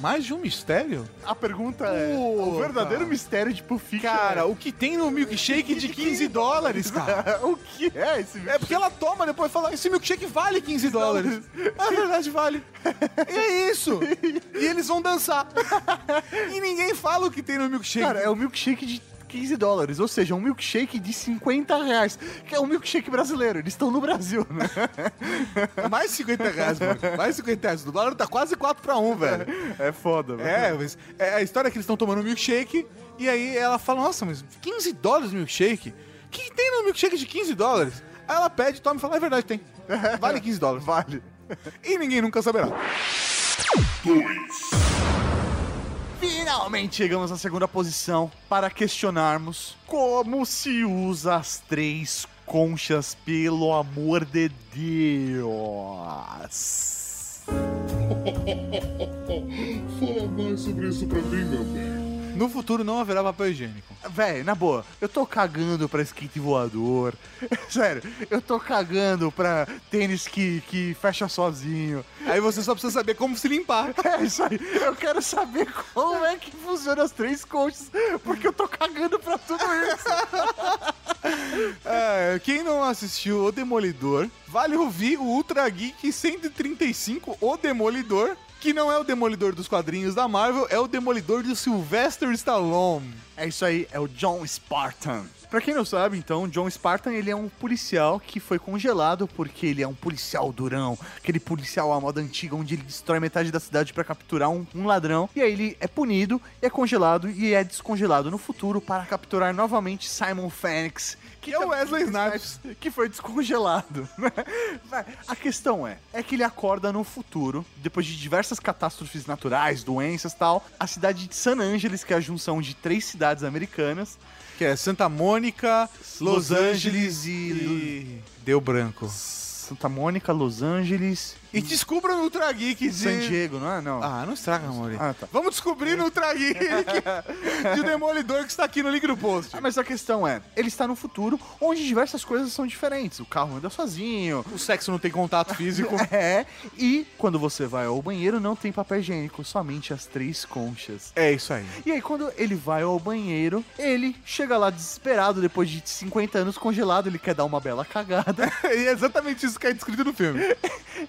Mais de um mistério? A pergunta é: o Puta. verdadeiro mistério de Pulp Fiction Cara, é... o que tem no milkshake de 15 dólares, cara? (laughs) o que é esse É porque ela toma depois e fala: esse milkshake vale 15 dólares. Na verdade, vale. E é isso. (laughs) E eles vão dançar. E ninguém fala o que tem no milkshake. Cara, é um milkshake de 15 dólares, ou seja, um milkshake de 50 reais, que é um milkshake brasileiro, eles estão no Brasil, né? (laughs) mais 50 reais, mano. Mais 50 reais. O dólar tá quase 4 pra 1, velho. É foda, velho. É, mas é a história é que eles estão tomando milkshake e aí ela fala, nossa, mas 15 dólares milkshake? O que, que tem no milkshake de 15 dólares? Aí ela pede, toma e fala, é verdade, tem. Vale 15 dólares. (laughs) Vale. E ninguém nunca saberá. Finalmente chegamos à segunda posição para questionarmos como se usa as três conchas, pelo amor de Deus. (laughs) Fala mais sobre isso pra mim, meu bem. No futuro não haverá papel higiênico. Véi, na boa, eu tô cagando pra skate voador. (laughs) Sério, eu tô cagando pra tênis que, que fecha sozinho. Aí você só precisa saber como se limpar. (laughs) É isso aí. Eu quero saber como é que funciona as três conchas, porque eu tô cagando pra tudo isso. (laughs) É, quem não assistiu O Demolidor, vale ouvir o Ultra Geek 135 O Demolidor, que não é o Demolidor dos quadrinhos da Marvel, é o Demolidor do Sylvester Stallone. É isso aí, é o John Spartan. Pra quem não sabe, então, John Spartan, ele é um policial que foi congelado porque ele é um policial durão, aquele policial à moda antiga onde ele destrói metade da cidade pra capturar um, um ladrão. E aí ele é punido, é congelado e é descongelado no futuro para capturar novamente Simon Phoenix, que é o Wesley Snipes. que foi descongelado. (laughs) Vai, A questão é, é que ele acorda no futuro, depois de diversas catástrofes naturais, doenças e tal, a cidade de San Angeles, que é a junção de três cidades americanas, Que é Santa Mônica, Los, Los Angeles Angeles e... Deu branco. Santa Mônica, Los Angeles E descubra no Ultra Geek de... San Diego, não é? Não. Ah, não estraga, amor. Ah, tá. Vamos descobrir no Ultra Geek (laughs) de o Demolidor que está aqui no link do post. Ah, mas a questão é, ele está no futuro onde diversas coisas são diferentes. O carro anda sozinho. O sexo não tem contato físico. (laughs) É, e quando você vai ao banheiro não tem papel higiênico, somente as três conchas. É isso aí. E aí, quando ele vai ao banheiro, ele chega lá desesperado, depois de 50 anos congelado, ele quer dar uma bela cagada. E (laughs) é exatamente isso que é descrito no filme.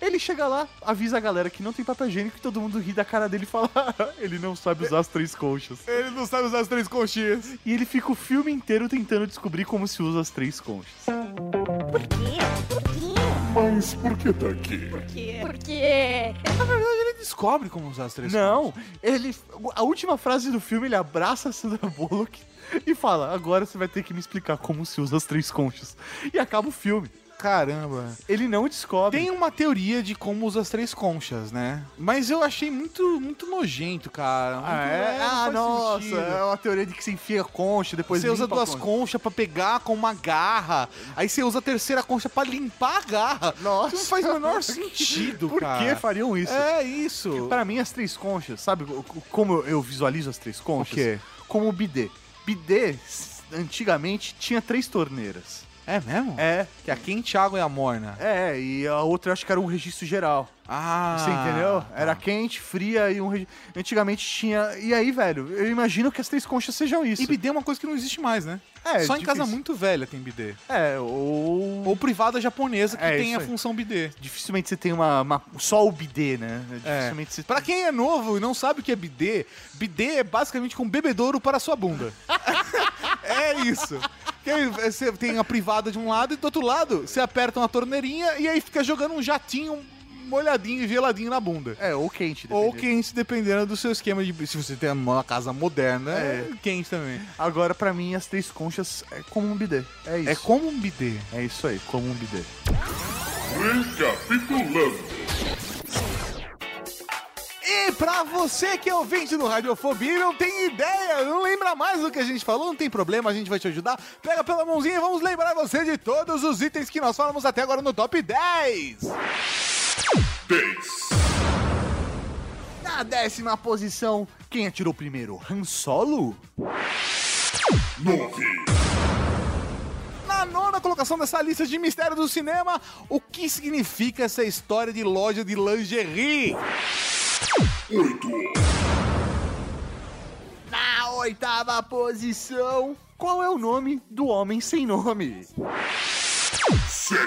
ele chega lá, avisa a galera que não tem papel higiênico e todo mundo ri da cara dele e fala: (laughs) ele não sabe usar as três conchas. Ele não sabe usar as três conchinhas. E ele fica o filme inteiro tentando descobrir como se usa as três conchas. Por quê? Por quê? Mas por que tá aqui? Por quê? Por quê? Na verdade, ele descobre como usar as três Não, ele. A última frase do filme, ele abraça a Sandra Bullock e fala: agora você vai ter que me explicar como se usa as três conchas. E acaba o filme. Caramba. Ele não descobre. Tem uma teoria de como usa as três conchas, né? Mas eu achei muito, muito nojento, cara. Muito- Ah, é? não Ah, nossa, sentido. é uma teoria de que você enfia a concha, depois Você usa duas concha. conchas pra pegar com uma garra. Aí você usa a terceira concha pra limpar a garra. Nossa. Isso não faz o menor sentido, (laughs) Por cara. que fariam isso? É isso. Para mim, as três conchas, sabe como eu visualizo as três conchas? O quê? Como o bidê. Bidê, antigamente, tinha três torneiras. É mesmo? É, Que a quente, a água e a morna. é, e a outra eu acho que era um registro geral. Ah. Você entendeu? tá. Era quente, fria e um regi... Antigamente tinha. E aí, velho, eu imagino que as três conchas sejam isso. E bidê é uma coisa que não existe mais, né? É, Só em difícil. casa muito velha tem bidê. É, ou. Ou privada japonesa que É, tem a aí. função bidê. Dificilmente você tem uma, uma- Só o bidê, né? É. Dificilmente você Pra quem é novo e não sabe o que é bidê, bidê é basicamente com bebedouro para a sua bunda. (laughs) é isso. Que aí você tem a privada de um lado e do outro lado você aperta uma torneirinha e aí fica jogando um jatinho molhadinho e geladinho na bunda. É, ou quente. Ou dependendo. quente, dependendo do seu esquema de. Se você tem uma casa moderna, é, É. quente também. Agora, pra mim, as três conchas é como um bidê. É isso. É como um bidê. É isso aí, como um bidê. Recapitulando. E pra você que é ouvinte do Radiofobia e não tem ideia, não lembra mais do que a gente falou, não tem problema, a gente vai te ajudar. Pega pela mãozinha e vamos lembrar você de todos os itens que nós falamos até agora no Top 10. 10. Na décima posição, quem atirou primeiro? Han Solo? 9. Na nona colocação dessa lista de mistérios do cinema, o que significa essa história de loja de lingerie? 8. Na oitava posição, qual é o nome do homem sem nome? 7.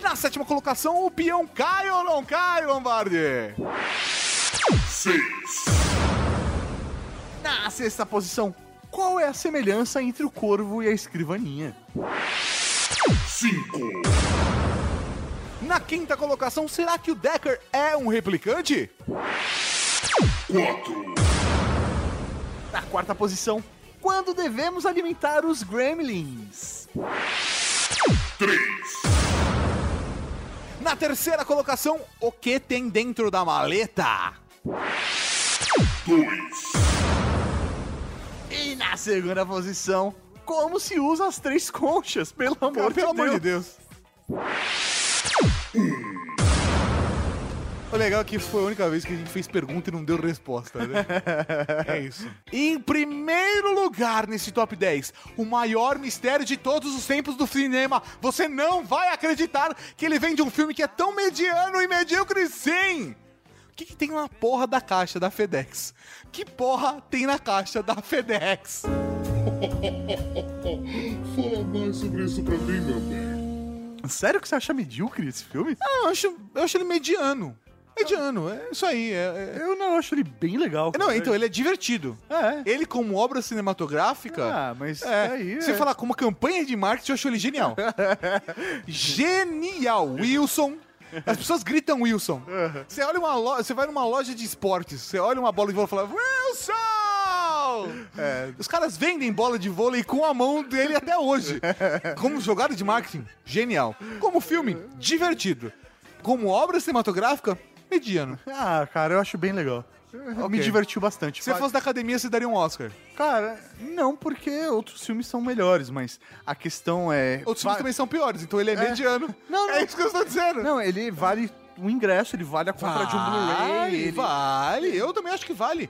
Na sétima colocação, o peão cai ou não cai, Lombardi? 6. Na sexta posição, qual é a semelhança entre o corvo e a escrivaninha? 5. Na quinta colocação, será que o Decker é um replicante? 4. Na quarta posição, quando devemos alimentar os gremlins? 3. Na terceira colocação, o que tem dentro da maleta? 2. Na segunda posição, como se usa as três conchas, pelo (laughs) amor, Pelo de, amor Deus. de Deus. O legal é que foi a única vez que a gente fez pergunta e não deu resposta, né? (laughs) é isso. Em primeiro lugar nesse top 10, o maior mistério de todos os tempos do cinema. Você não vai acreditar que ele vem de um filme que é tão mediano e medíocre sim! O que, que tem na porra da caixa da FedEx? Que porra tem na caixa da FedEx? (laughs) Fala mais sobre isso pra mim, meu bem. Sério que você acha medíocre esse filme? Ah, eu acho, eu acho ele mediano. Mediano, é isso aí. é- é- Eu não acho ele bem legal. Não, cara. então ele é divertido. É. Ele, como obra cinematográfica. Ah, mas É, aí... você é. falar como campanha de marketing, eu acho ele genial. (laughs) genial, Wilson. As pessoas gritam Wilson. Você olha uma loja, você vai numa loja de esportes, você olha uma bola de vôlei e fala Wilson! É. Os caras vendem bola de vôlei com a mão dele até hoje. Como jogada de marketing, genial. Como filme, divertido. Como obra cinematográfica, mediano. Ah, cara, eu acho bem legal. Me Ok. divertiu bastante. Se você fosse da academia, você daria um Oscar. Cara, não, porque outros filmes são melhores, mas a questão é... Outros Va- filmes também são piores, então ele é, mediano. Não, não. É isso que eu estou dizendo. Não, ele vale o ingresso, ele vale a compra de um Blu-ray. Vale, ele- vale. Eu também acho que vale.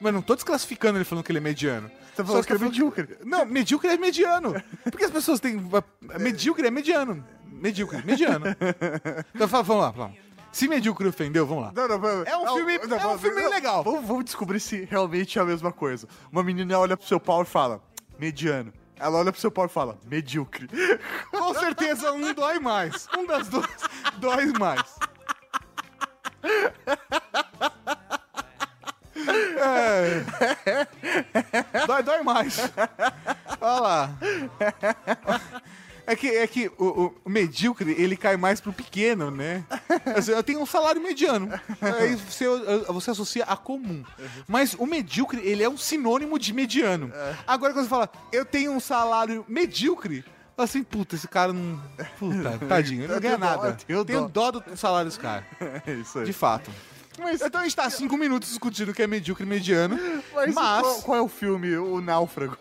Mas não tô desclassificando ele falando que ele é mediano. Você falou Só que é tô falando- medíocre. Não, medíocre é mediano. Porque as pessoas têm... (laughs) Medíocre é mediano. Medíocre, mediano. (laughs) Então vamos lá, vamos lá. Se medíocre ofendeu, vamos lá. Não, não, não, É um não, filme- não, é um filme legal. Vamos, vamos descobrir se realmente é a mesma coisa. Uma menina olha pro seu pau e fala, mediano. Ela olha pro seu pau e fala, medíocre. Com certeza um dói mais. Um das duas dói mais. É. Dói, dói mais. Olha lá. É que, é que o, o- medíocre, ele cai mais pro pequeno, né? (laughs) Assim, Eu tenho um salário mediano. Aí (laughs) você, você associa a comum. Mas o medíocre, ele é um sinônimo de mediano. Agora, quando você fala, eu tenho um salário medíocre, fala assim, puta, esse cara não. Puta, (laughs) tadinho, ele não ganha nada. eu tenho dó do salário desse cara. É isso aí. De fato. Mas, Então a gente tá há cinco minutos discutindo o que é medíocre e mediano. Mas, mas, Qual, qual é o filme? O Náufrago.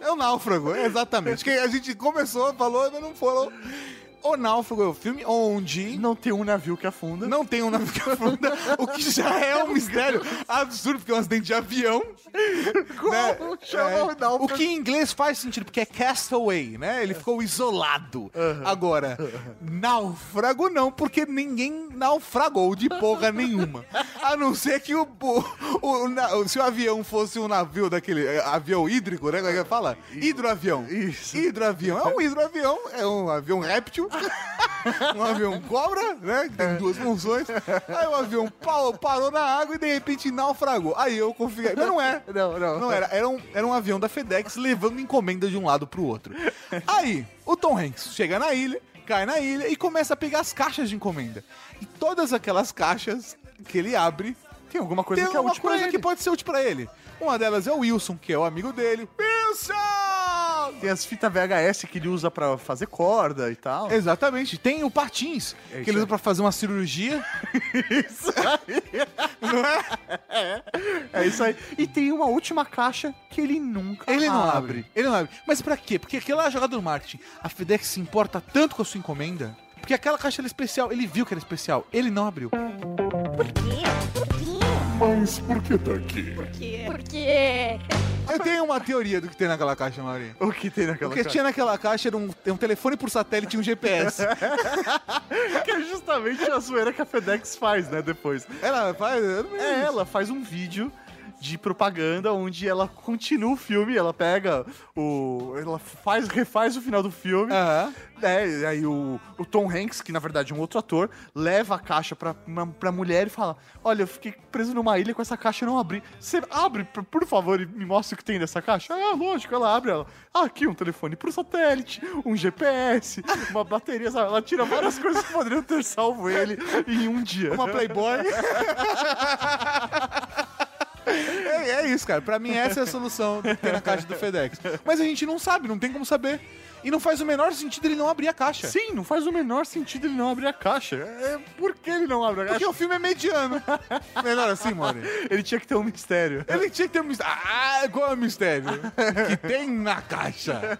é o náufrago, é exatamente. que a gente começou, falou, mas não falou. O Náufrago é o filme onde Não tem um navio que afunda. não tem um navio que afunda, o que já é um mistério absurdo, porque é um acidente de avião. Como chama É, o náufrago? o que em inglês faz sentido, porque é castaway, né? Ele ficou isolado. Agora, náufrago não, porque ninguém naufragou de porra nenhuma. A não ser que o, o- o se o avião fosse um navio daquele é, avião hídrico, né? Como é que fala? Hidroavião. Isso. Hidroavião. É um hidroavião, é um avião réptil. (laughs) um avião cobra, né? Que tem duas funções. Aí o avião pa- parou na água e de repente naufragou. Aí eu confiei. Mas não é. Não, não. Não era. Era um, era um avião da FedEx levando encomenda de um lado pro outro. Aí, o Tom Hanks chega na ilha, cai na ilha e começa a pegar as caixas de encomenda. E todas aquelas caixas que ele abre Tem alguma coisa tem que é útil pra coisa ele. que pode ser útil pra ele. Uma delas é o Wilson, que é o amigo dele. Wilson! Tem as fitas VHS que ele usa pra fazer corda e tal. Exatamente. Tem o Patins, que isso ele usa aí. pra fazer uma cirurgia. (laughs) Isso aí. É isso aí. E tem uma última caixa que ele nunca Ele não abre. Ele não abre. Mas pra quê? Porque aquela é a jogada do marketing. A FedEx se importa tanto com a sua encomenda. Porque aquela caixa era especial. Ele viu que era especial. Ele não abriu. Por quê? Por quê? Mas por que tá aqui? Por quê? Por quê? Eu tenho uma teoria do que tem naquela caixa, Mauri. O que tem naquela O que caixa? tinha naquela caixa era um, um telefone por satélite e um GPS. (laughs) Que é justamente a zoeira que a FedEx faz, né, depois. Ela faz. É, ela faz um vídeo de propaganda onde ela continua o filme, ela pega o. Ela faz, refaz o final do filme. Aham. né, e aí o, o Tom Hanks, que na verdade é um outro ator, leva a caixa pra, uma, pra mulher e fala: Olha, eu fiquei preso numa ilha com essa caixa e não abri. Você abre, por, por favor, e me mostra o que tem nessa caixa? Ah, lógico, ela abre ela. Ah, aqui um telefone pro satélite, um GPS, uma bateria, sabe? Ela tira várias (laughs) coisas que poderiam ter salvo ele em um dia. Uma Playboy. (laughs) (laughs) É, é isso, cara. Pra mim, essa é a solução que tem na caixa do FedEx. Mas a gente não sabe, não tem como saber. E não faz o menor sentido ele não abrir a caixa. Sim, não faz o menor sentido ele não abrir a caixa. É, por que ele não abre a Porque caixa? o filme é mediano. Melhor assim, Mori. (laughs) Ele tinha que ter um mistério. Ele tinha que ter um mistério. Ah, qual é o mistério? (laughs) que tem na caixa.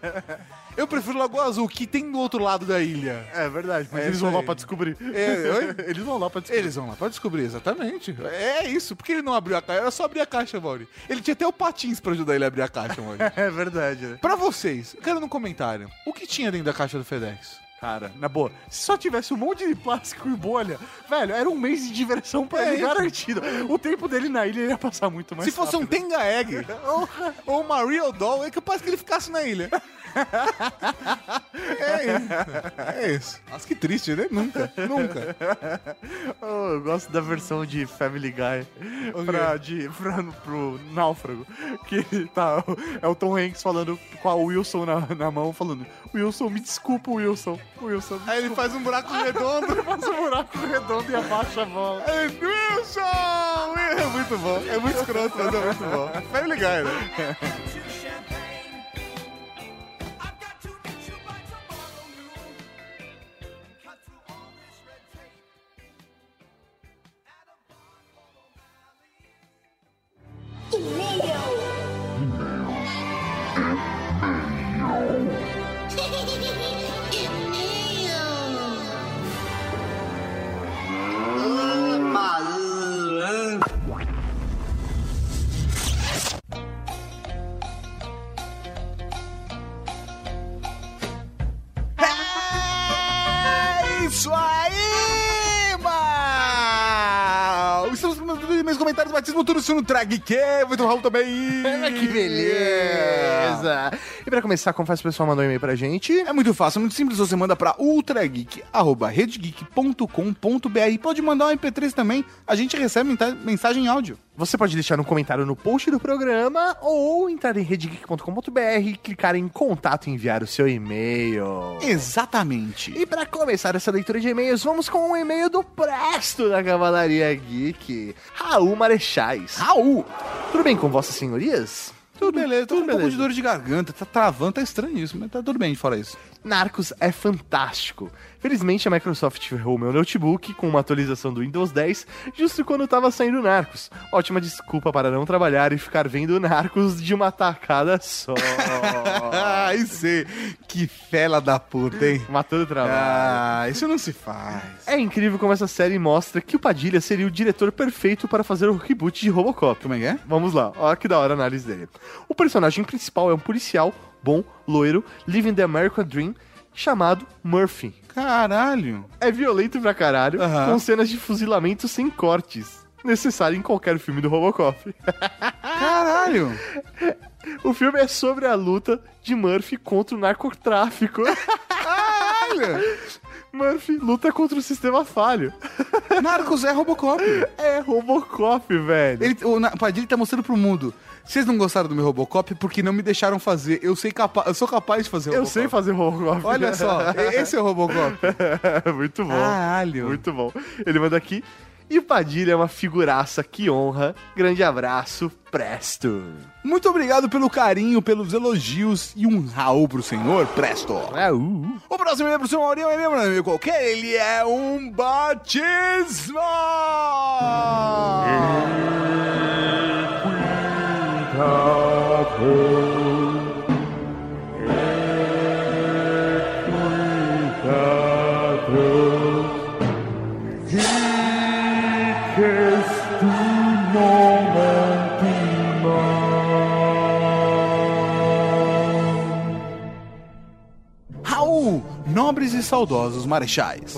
Eu prefiro Lagoa Azul, que tem do outro lado da ilha. É verdade, mas É eles vão lá aí. pra descobrir. É, oi? (laughs) Eles vão lá pra descobrir. Eles vão lá pra descobrir, exatamente. É isso. Por que ele não abriu a caixa? Era só abrir a caixa, Mauri. Ele tinha até o patins pra ajudar ele a abrir a caixa, Mauri. (laughs) É verdade, né? pra vocês, eu quero no comentário. O que tinha dentro da caixa do FedEx? Cara, na boa, se só tivesse um monte de plástico e bolha, velho, era um mês de diversão pra É ele isso. garantido. O tempo dele na ilha ia passar muito mais Se fosse um. Tenga Egg (laughs) ou, ou uma Real Doll, é capaz que ele ficasse na ilha. (laughs) É isso. Nossa, que triste, né? Nunca, nunca. (laughs) Oh, eu gosto da versão de Family Guy pra, de, pra, pro Náufrago. Que tá, é o Tom Hanks falando com a Wilson na, na mão, falando: Wilson, me desculpa, Wilson. Wilson, Aí ele faz um buraco redondo. (laughs) faz um buraco redondo e abaixa a mão. Aí, Wilson! É muito bom. É muito escroto, mas é muito bom. Family Guy, né? Drag que muito Raul também. Que beleza! E pra começar, como faz o pessoal mandar um e-mail pra gente? É muito fácil, muito simples. Você manda pra ultrageek.redgeek.com.br. Pode mandar um MP3 também. A gente recebe mensagem em áudio. Você pode deixar um comentário no post do programa ou entrar em redgeek.com.br, clicar em contato e enviar o seu e-mail. Exatamente. E para começar essa leitura de e-mails, vamos com um e-mail do Presto da Cavalaria Geek, Raul Marechais. Raul! Tudo bem com vossas senhorias? Tudo beleza, tô com tudo um pouco beleza. de dor de garganta, tá travando, tá estranho isso, mas tá tudo bem fora isso. Narcos é fantástico. Felizmente a Microsoft ferrou meu notebook com uma atualização do Windows 10 justo quando tava saindo Narcos. Ótima desculpa para não trabalhar e ficar vendo Narcos de uma tacada só. (laughs) Ai, sei. Que fela da puta, hein? Matando o trabalho. Ah, isso não se faz. É incrível como essa série mostra que o Padilha seria o diretor perfeito para fazer o reboot de Robocop. Como é que é? Vamos lá, olha que da hora a análise dele. O personagem principal é um policial, bom, loiro, living the American Dream, chamado Murphy. Caralho. É violento pra caralho, com cenas de fuzilamento sem cortes. Necessário em qualquer filme do Robocop. (laughs) Caralho. o filme é sobre a luta de Murphy contra o narcotráfico. Caralho. (laughs) Murphy luta contra o sistema falho. Narcos é Robocop. É Robocop, velho. Ele, o Na- Padilha tá mostrando pro mundo. Vocês não gostaram do meu Robocop porque não me deixaram fazer. Eu, sei capa eu sou capaz de fazer Eu Robocop. sei fazer Robocop. Olha só, (laughs) esse é o Robocop. (laughs) Muito bom. Caralho. Muito bom. Ele manda aqui. E o Padilha é uma figuraça que honra. Grande abraço, presto. Muito obrigado pelo carinho, pelos elogios e um Raul pro senhor, presto. Uh. O próximo é pro senhor Maurinho, é mesmo, amigo qualquer, ele é um batismo! (laughs) Raul, nobres e saudosos marechais.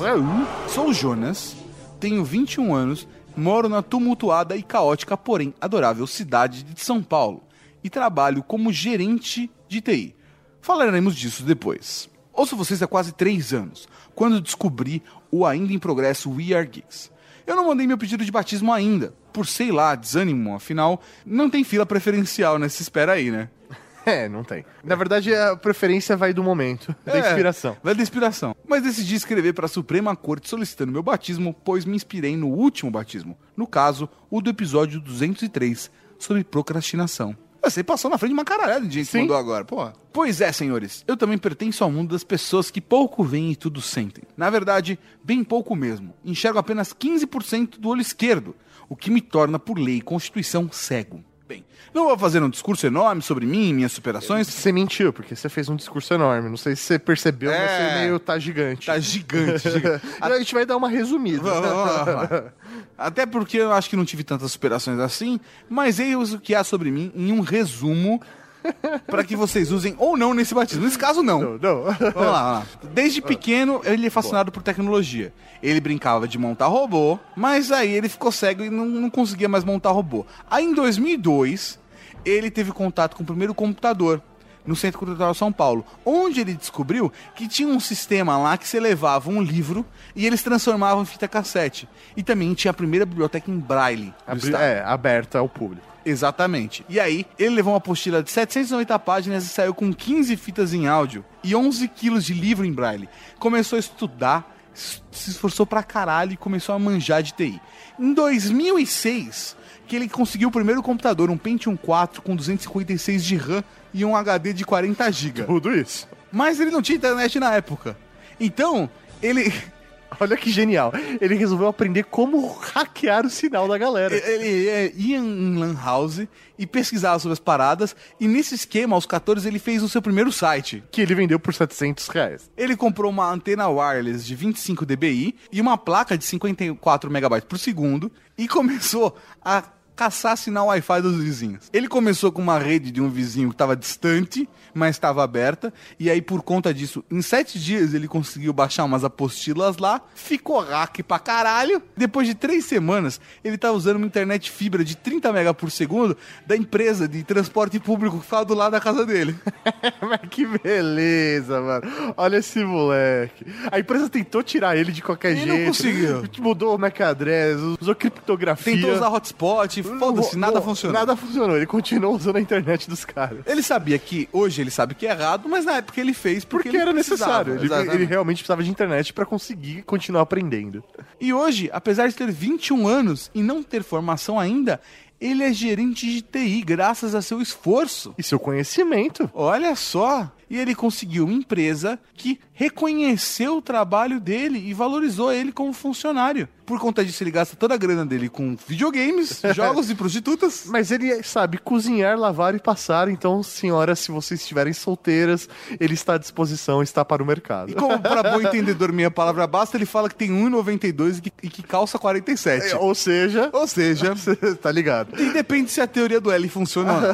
Sou Jonas, tenho 21 anos, moro na tumultuada e caótica, porém adorável cidade de São Paulo e trabalho como gerente de TI. Falaremos disso depois. Ouço vocês há quase 3 anos, quando descobri o ainda em progresso We Are Geeks. Eu não mandei meu pedido de batismo ainda, por sei lá, desânimo, afinal, não tem fila preferencial nessa espera aí, né? (laughs) É, não tem. Na verdade, a preferência vai do momento, da É, inspiração. Vai da inspiração. Mas decidi escrever para a Suprema Corte solicitando meu batismo, pois me inspirei no último batismo. No caso, o do episódio 203, sobre procrastinação. Você passou na frente de uma caralhada de gente que mandou agora, porra. Pois é, senhores, eu também pertenço ao mundo das pessoas que pouco veem e tudo sentem. Na verdade, bem pouco mesmo. Enxergo apenas 15% do olho esquerdo, o que me torna, por lei e constituição, cego. Bem, não vou fazer um discurso enorme sobre mim e minhas superações, Você mentiu, porque você fez um discurso enorme. Não sei se você percebeu, mas É. você meio tá gigante. Tá gigante, gigante. (laughs) A gente vai dar uma resumida. Vamos, vamos, vamos. (laughs) Até porque eu acho que não tive tantas superações assim, mas eis o que há sobre mim em um resumo (laughs) para que vocês usem ou não nesse batismo. Nesse caso, não. Não, não. Vamos lá, vamos lá. Desde pequeno, ele é fascinado por tecnologia. Ele brincava de montar robô, mas aí ele ficou cego e não, não conseguia mais montar robô. Aí em 2002, ele teve contato com o primeiro computador. No Centro Cultural São Paulo, onde ele descobriu que tinha um sistema lá que você levava um livro e eles transformavam em fita cassete. E também tinha a primeira biblioteca em braille. Abri- estado. é, aberta ao público. Exatamente. E aí, ele levou uma apostila de 790 páginas e saiu com 15 fitas em áudio e 11 quilos de livro em braille. Começou a estudar, se esforçou pra caralho e começou a manjar de TI. Em 2006, que ele conseguiu o primeiro computador, um Pentium 4 com 256 de RAM e um HD de 40 GB. Tudo isso. Mas ele não tinha internet na época. Então, ele (laughs) Olha que genial. Ele resolveu aprender como hackear o sinal da galera. Ele é, ia em Lan House e pesquisava sobre as paradas. E nesse esquema, aos 14, ele fez o seu primeiro site. Que ele vendeu por 700 reais. Ele comprou uma antena wireless de 25 dBi e uma placa de 54 megabytes por segundo e começou a caçar sinal Wi-Fi dos vizinhos. Ele começou com uma rede de um vizinho que estava distante, mas estava aberta, e aí por conta disso, em sete dias ele conseguiu baixar umas apostilas lá, ficou hack pra caralho. Depois de três semanas, ele estava usando uma internet fibra de 30 mega por segundo da empresa de transporte público que ficava do lado da casa dele. (laughs) Mas que beleza, mano. Olha esse moleque. A empresa tentou tirar ele de qualquer E não jeito. conseguiu. Mudou o MAC address, usou criptografia. Tentou usar hotspot, foda-se, nada funcionou. Nada funcionou. Ele continuou usando a internet dos caras. Ele sabia que, hoje ele sabe que é errado, mas na época ele fez porque, Porque era necessário. Ele, ele realmente precisava de internet pra conseguir continuar aprendendo. E hoje, apesar de ter 21 anos e não ter formação ainda, ele é gerente de TI graças a seu esforço. E seu conhecimento. Olha só! E ele conseguiu uma empresa que reconheceu o trabalho dele e valorizou ele como funcionário. Por conta disso, ele gasta toda a grana dele com videogames, (laughs) jogos e prostitutas. Mas ele sabe cozinhar, lavar e passar. Então, senhoras, se vocês estiverem solteiras, ele está à disposição, está para o mercado. E como para bom entendedor minha palavra basta, ele fala que tem 1,92 e que, e que calça 47. É, Ou seja, Ou seja, (laughs) tá ligado. e depende se a teoria do L funciona ou não.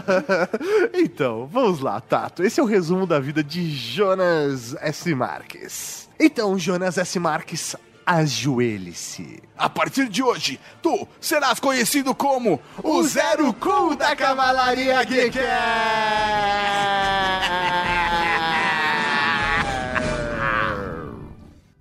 (laughs) Então, vamos lá, Tato. Esse é o resumo da vida de Jonas S. Marques. Então, Jonas S. Marques, ajoelhe-se. A partir de hoje, tu serás conhecido como o Zero Cool da Cavalaria Geek. (laughs)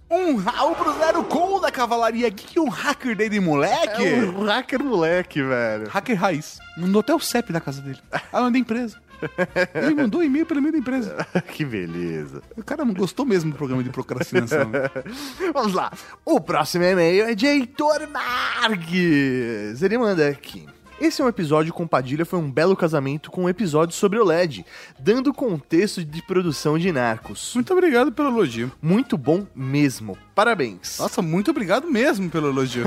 Um Raul pro Zero Cool da Cavalaria Geek, um hacker dele, moleque. É um hacker moleque, velho. Hacker raiz. Mandou até o CEP da casa dele. Ah, não, da empresa. (laughs) Ele mandou um e-mail pelo e-mail da empresa. (laughs) que beleza. O cara não gostou mesmo do programa de procrastinação. (laughs) Vamos lá. O próximo e-mail é de Heitor Marques. Ele manda aqui. Esse é um episódio com Padilha foi um belo casamento com um episódio sobre o LED, dando contexto de produção de Narcos. Muito obrigado pelo elogio. Muito bom mesmo. Parabéns. Nossa, muito obrigado mesmo pelo elogio.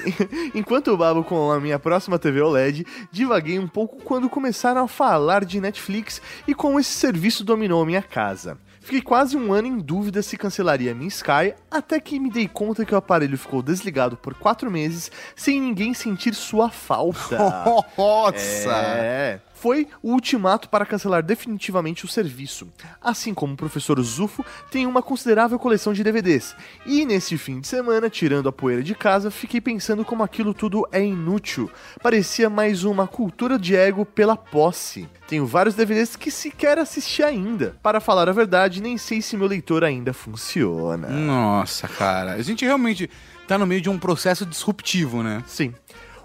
(laughs) Enquanto eu babo com a minha próxima TV OLED, divaguei um pouco quando começaram a falar de Netflix e como esse serviço dominou a minha casa. Fiquei quase um ano em dúvida se cancelaria minha Sky, até que me dei conta que o aparelho ficou desligado por quatro meses sem ninguém sentir sua falta. (laughs) Nossa! É. Foi o ultimato para cancelar definitivamente o serviço. Assim como o professor Zufo tem uma considerável coleção de DVDs. E nesse fim de semana, tirando a poeira de casa, fiquei pensando como aquilo tudo é inútil. Parecia mais uma cultura de ego pela posse. Tenho vários DVDs que sequer assisti ainda. Para falar a verdade, nem sei se meu leitor ainda funciona. Nossa, cara. A gente realmente tá no meio de um processo disruptivo, né? Sim.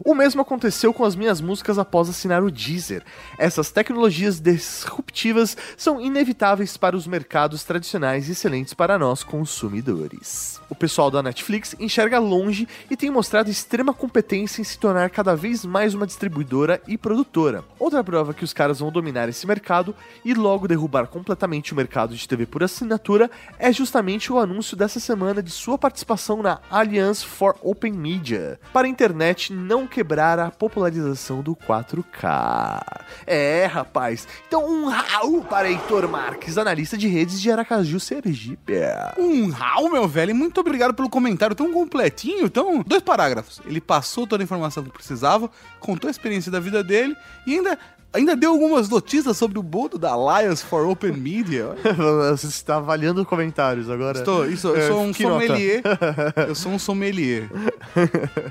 O mesmo aconteceu com as minhas músicas após assinar o Deezer. Essas tecnologias disruptivas são inevitáveis para os mercados tradicionais e excelentes para nós consumidores. O pessoal da Netflix enxerga longe e tem mostrado extrema competência em se tornar cada vez mais uma distribuidora e produtora. Outra prova que os caras vão dominar esse mercado e logo derrubar completamente o mercado de TV por assinatura é justamente o anúncio dessa semana de sua participação na Alliance for Open Media, para a internet não quebrar a popularização do 4K. É, rapaz. Então, um Raul para Heitor Marques, analista de redes de Aracaju, Sergipe. Um Raul, meu velho, e muito obrigado pelo comentário tão completinho, tão... Dois parágrafos. Ele passou toda a informação que precisava, contou a experiência da vida dele e ainda, ainda deu algumas notícias sobre o boldo da Alliance for Open Media. (laughs) Você está avaliando comentários agora. Estou, isso, eu É, sou um que nota? sommelier. (laughs) Eu sou um sommelier.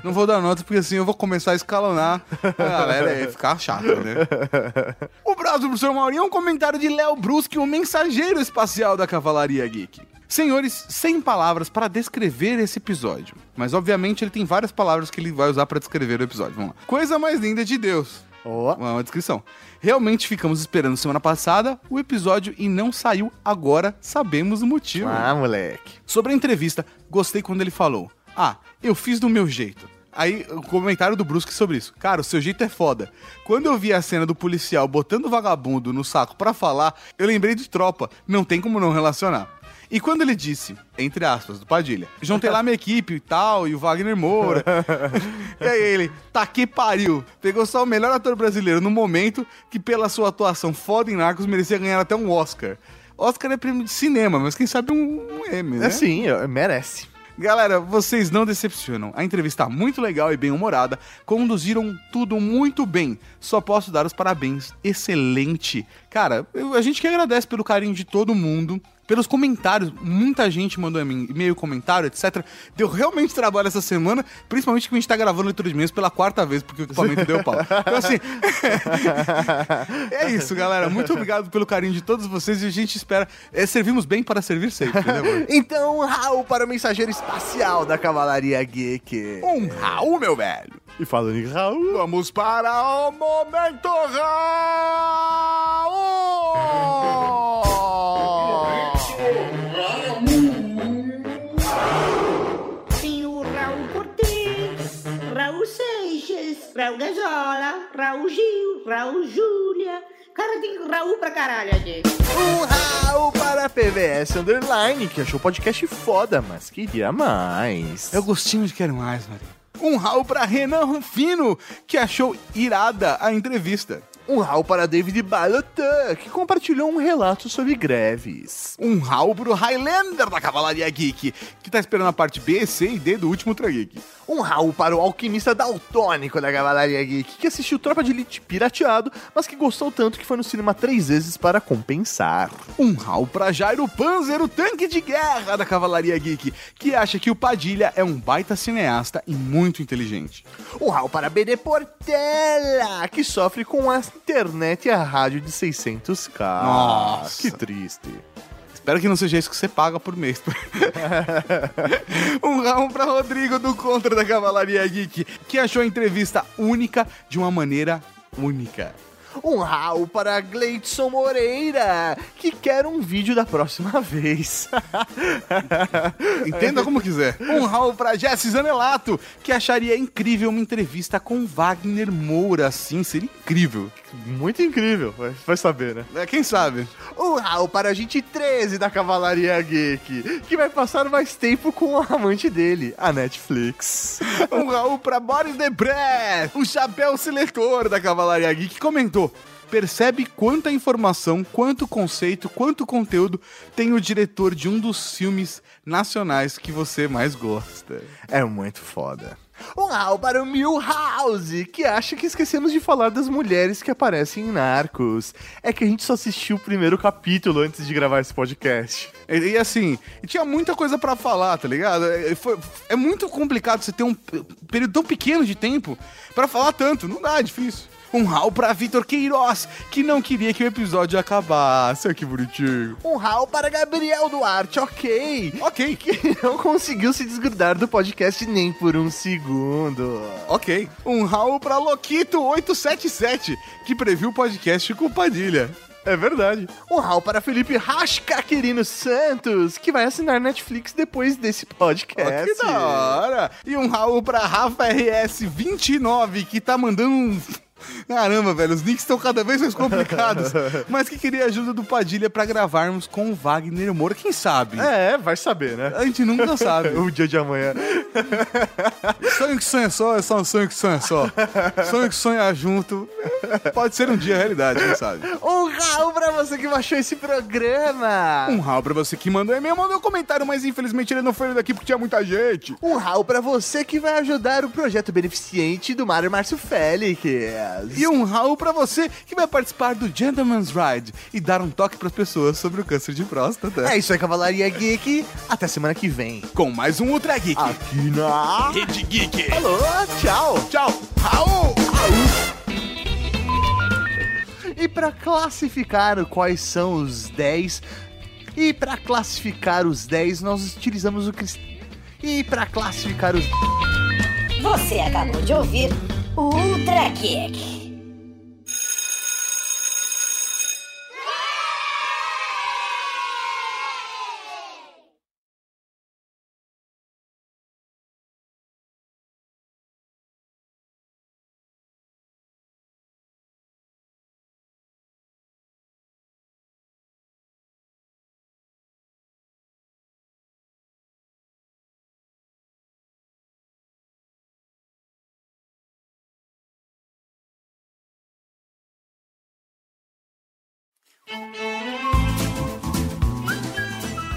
Não vou dar notas porque assim eu vou começar a escalonar a galera e ficar chato, né? O próximo, professor Mauri, é um comentário de Léo Brusque, o mensageiro espacial da Cavalaria Geek. Senhores, sem palavras para descrever esse episódio. Mas obviamente ele tem várias palavras que ele vai usar para descrever o episódio. Vamos lá. Coisa mais linda de Deus. Ó. Uma descrição. Realmente ficamos esperando semana passada o episódio e não saiu agora, sabemos o motivo. Ah, moleque. Sobre a entrevista, gostei quando ele falou: Ah, eu fiz do meu jeito. Aí, o comentário do Brusque sobre isso. Cara, o seu jeito é foda. Quando eu vi a cena do policial botando o vagabundo no saco pra falar, eu lembrei de tropa. Não tem como não relacionar. E quando ele disse, entre aspas, do Padilha, juntei lá minha equipe e tal, e o Wagner Moura. (laughs) e aí ele, tá que pariu. Pegou só o melhor ator brasileiro no momento que, pela sua atuação foda em Narcos, merecia ganhar até um Oscar. Oscar é prêmio de cinema, mas quem sabe um, um M, né? É sim, é- merece. Galera, vocês não decepcionam. A entrevista muito legal e bem humorada. Conduziram tudo muito bem. Só posso dar os parabéns. Excelente. Cara, a gente que agradece pelo carinho de todo mundo. Pelos comentários, muita gente mandou e-mail, comentário, etc. Deu realmente trabalho essa semana, principalmente que a gente tá gravando leitura de e-mails pela quarta vez, porque o equipamento deu pau. Então, assim, (laughs) é isso, galera. Muito obrigado pelo carinho de todos vocês e a gente espera. é, servimos bem para servir sempre, né, amor? (laughs) Então, Raul para o mensageiro espacial da Cavalaria Geek. Um Raul, meu velho. E falando em Raul, Vamos para o Momento Raul! (laughs) Raul Gazola, Raul Gil, Raul Júlia. Cara, tem Raul pra caralho aqui. um Raul para a PVS Underline, que achou o podcast foda, mas queria mais. É o gostinho de quero mais, Maria. Um Raul para Renan Rufino, que achou irada a entrevista. Um Raul para David Balotan, que compartilhou um relato sobre greves. Um Raul pro Highlander da Cavalaria Geek, que tá esperando a parte B, C e D do último Ultra Geek. Um Raul para o alquimista daltônico da Cavalaria Geek, que assistiu Tropa de Elite pirateado, mas que gostou tanto que foi no cinema três vezes para compensar. Um Raul pra Jairo Panzer, o tanque de guerra da Cavalaria Geek, que acha que o Padilha é um baita cineasta e muito inteligente. Um Raul para BD Portela, que sofre com a internet e a rádio de 600k. Nossa. Que triste. Espero que não seja isso que você paga por mês. (laughs) um round pra Rodrigo do Contra da Cavalaria Geek, que achou a entrevista única de uma maneira única. Um Raul para Gleidson Moreira, que quer um vídeo da próxima vez. (laughs) Entenda como quiser. Um round pra Jesse Zanelato, que acharia incrível uma entrevista com Wagner Moura. Sim, seria incrível. Muito incrível, vai, saber, né? É, Quem sabe? Um Raul para a gente 13 da Cavalaria Geek, que vai passar mais tempo com o amante dele, a Netflix. (laughs) Um Raul pra Boris Debré, o chapéu seletor da Cavalaria Geek, comentou. Percebe quanta informação, quanto conceito, quanto conteúdo tem o diretor de um dos filmes nacionais que você mais gosta. É muito foda. Um para o Milhouse, que acha que esquecemos de falar das mulheres que aparecem em Narcos. É que a gente só assistiu o primeiro capítulo antes de gravar esse podcast. E, e assim, tinha muita coisa pra falar, tá ligado? É, foi- é muito complicado você ter um período tão pequeno de tempo pra falar tanto. Não dá, é difícil. Um Raul pra Vitor Queiroz, que não queria que o episódio acabasse. Olha que bonitinho. Um Raul para Gabriel Duarte, ok. Ok, Que não conseguiu se desgrudar do podcast nem por um segundo. ok. Um Raul pra Loquito877, que previu o podcast com Padilha. É verdade. Um Raul para Felipe Rascaquerino Santos, que vai assinar Netflix depois desse podcast. Ó, que da hora! E um Raul pra Rafa RS29, que tá mandando um. Caramba, velho, os nicks estão cada vez mais complicados. (laughs) mas que queria a ajuda do Padilha pra gravarmos com o Wagner Moura. Quem sabe? É, vai saber, né? A gente nunca (laughs) sabe. O dia de amanhã. (laughs) sonho que sonha só é só um sonho que sonha só. sonho que sonha junto. Pode ser um dia realidade, quem sabe? Um Raul pra você que baixou esse programa. Um Raul pra você que mandou e-mail, mandou um comentário, mas infelizmente ele não foi daqui porque tinha muita gente. Um Raul pra você que vai ajudar o projeto beneficente do Mário Márcio Félix. E um Raul pra você que vai participar do Gentleman's Ride e dar um toque pras pessoas sobre o câncer de próstata. É isso aí, Cavalaria Geek. Até semana que vem. Com mais um Ultra Geek. Aqui na... Rede Geek. Alô, tchau. Tchau. Raul. E para classificar quais são os 10, e para classificar os 10, nós utilizamos o cristal. E para classificar os Você acabou de ouvir Ultra Kick.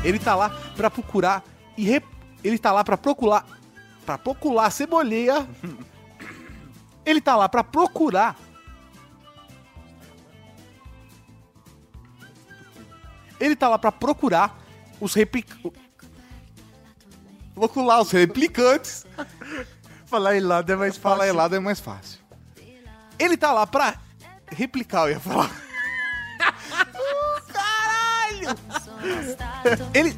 Ele tá lá pra procurar e re- ele tá lá pra procurar para procurar ceboleia. (laughs) Ele tá lá pra procurar Ele tá lá pra procurar os replicantes. Procurar os replicantes. (laughs) Falar em lado é mais Falar helado é mais fácil. Ele tá lá pra replicar, eu ia falar. Ele,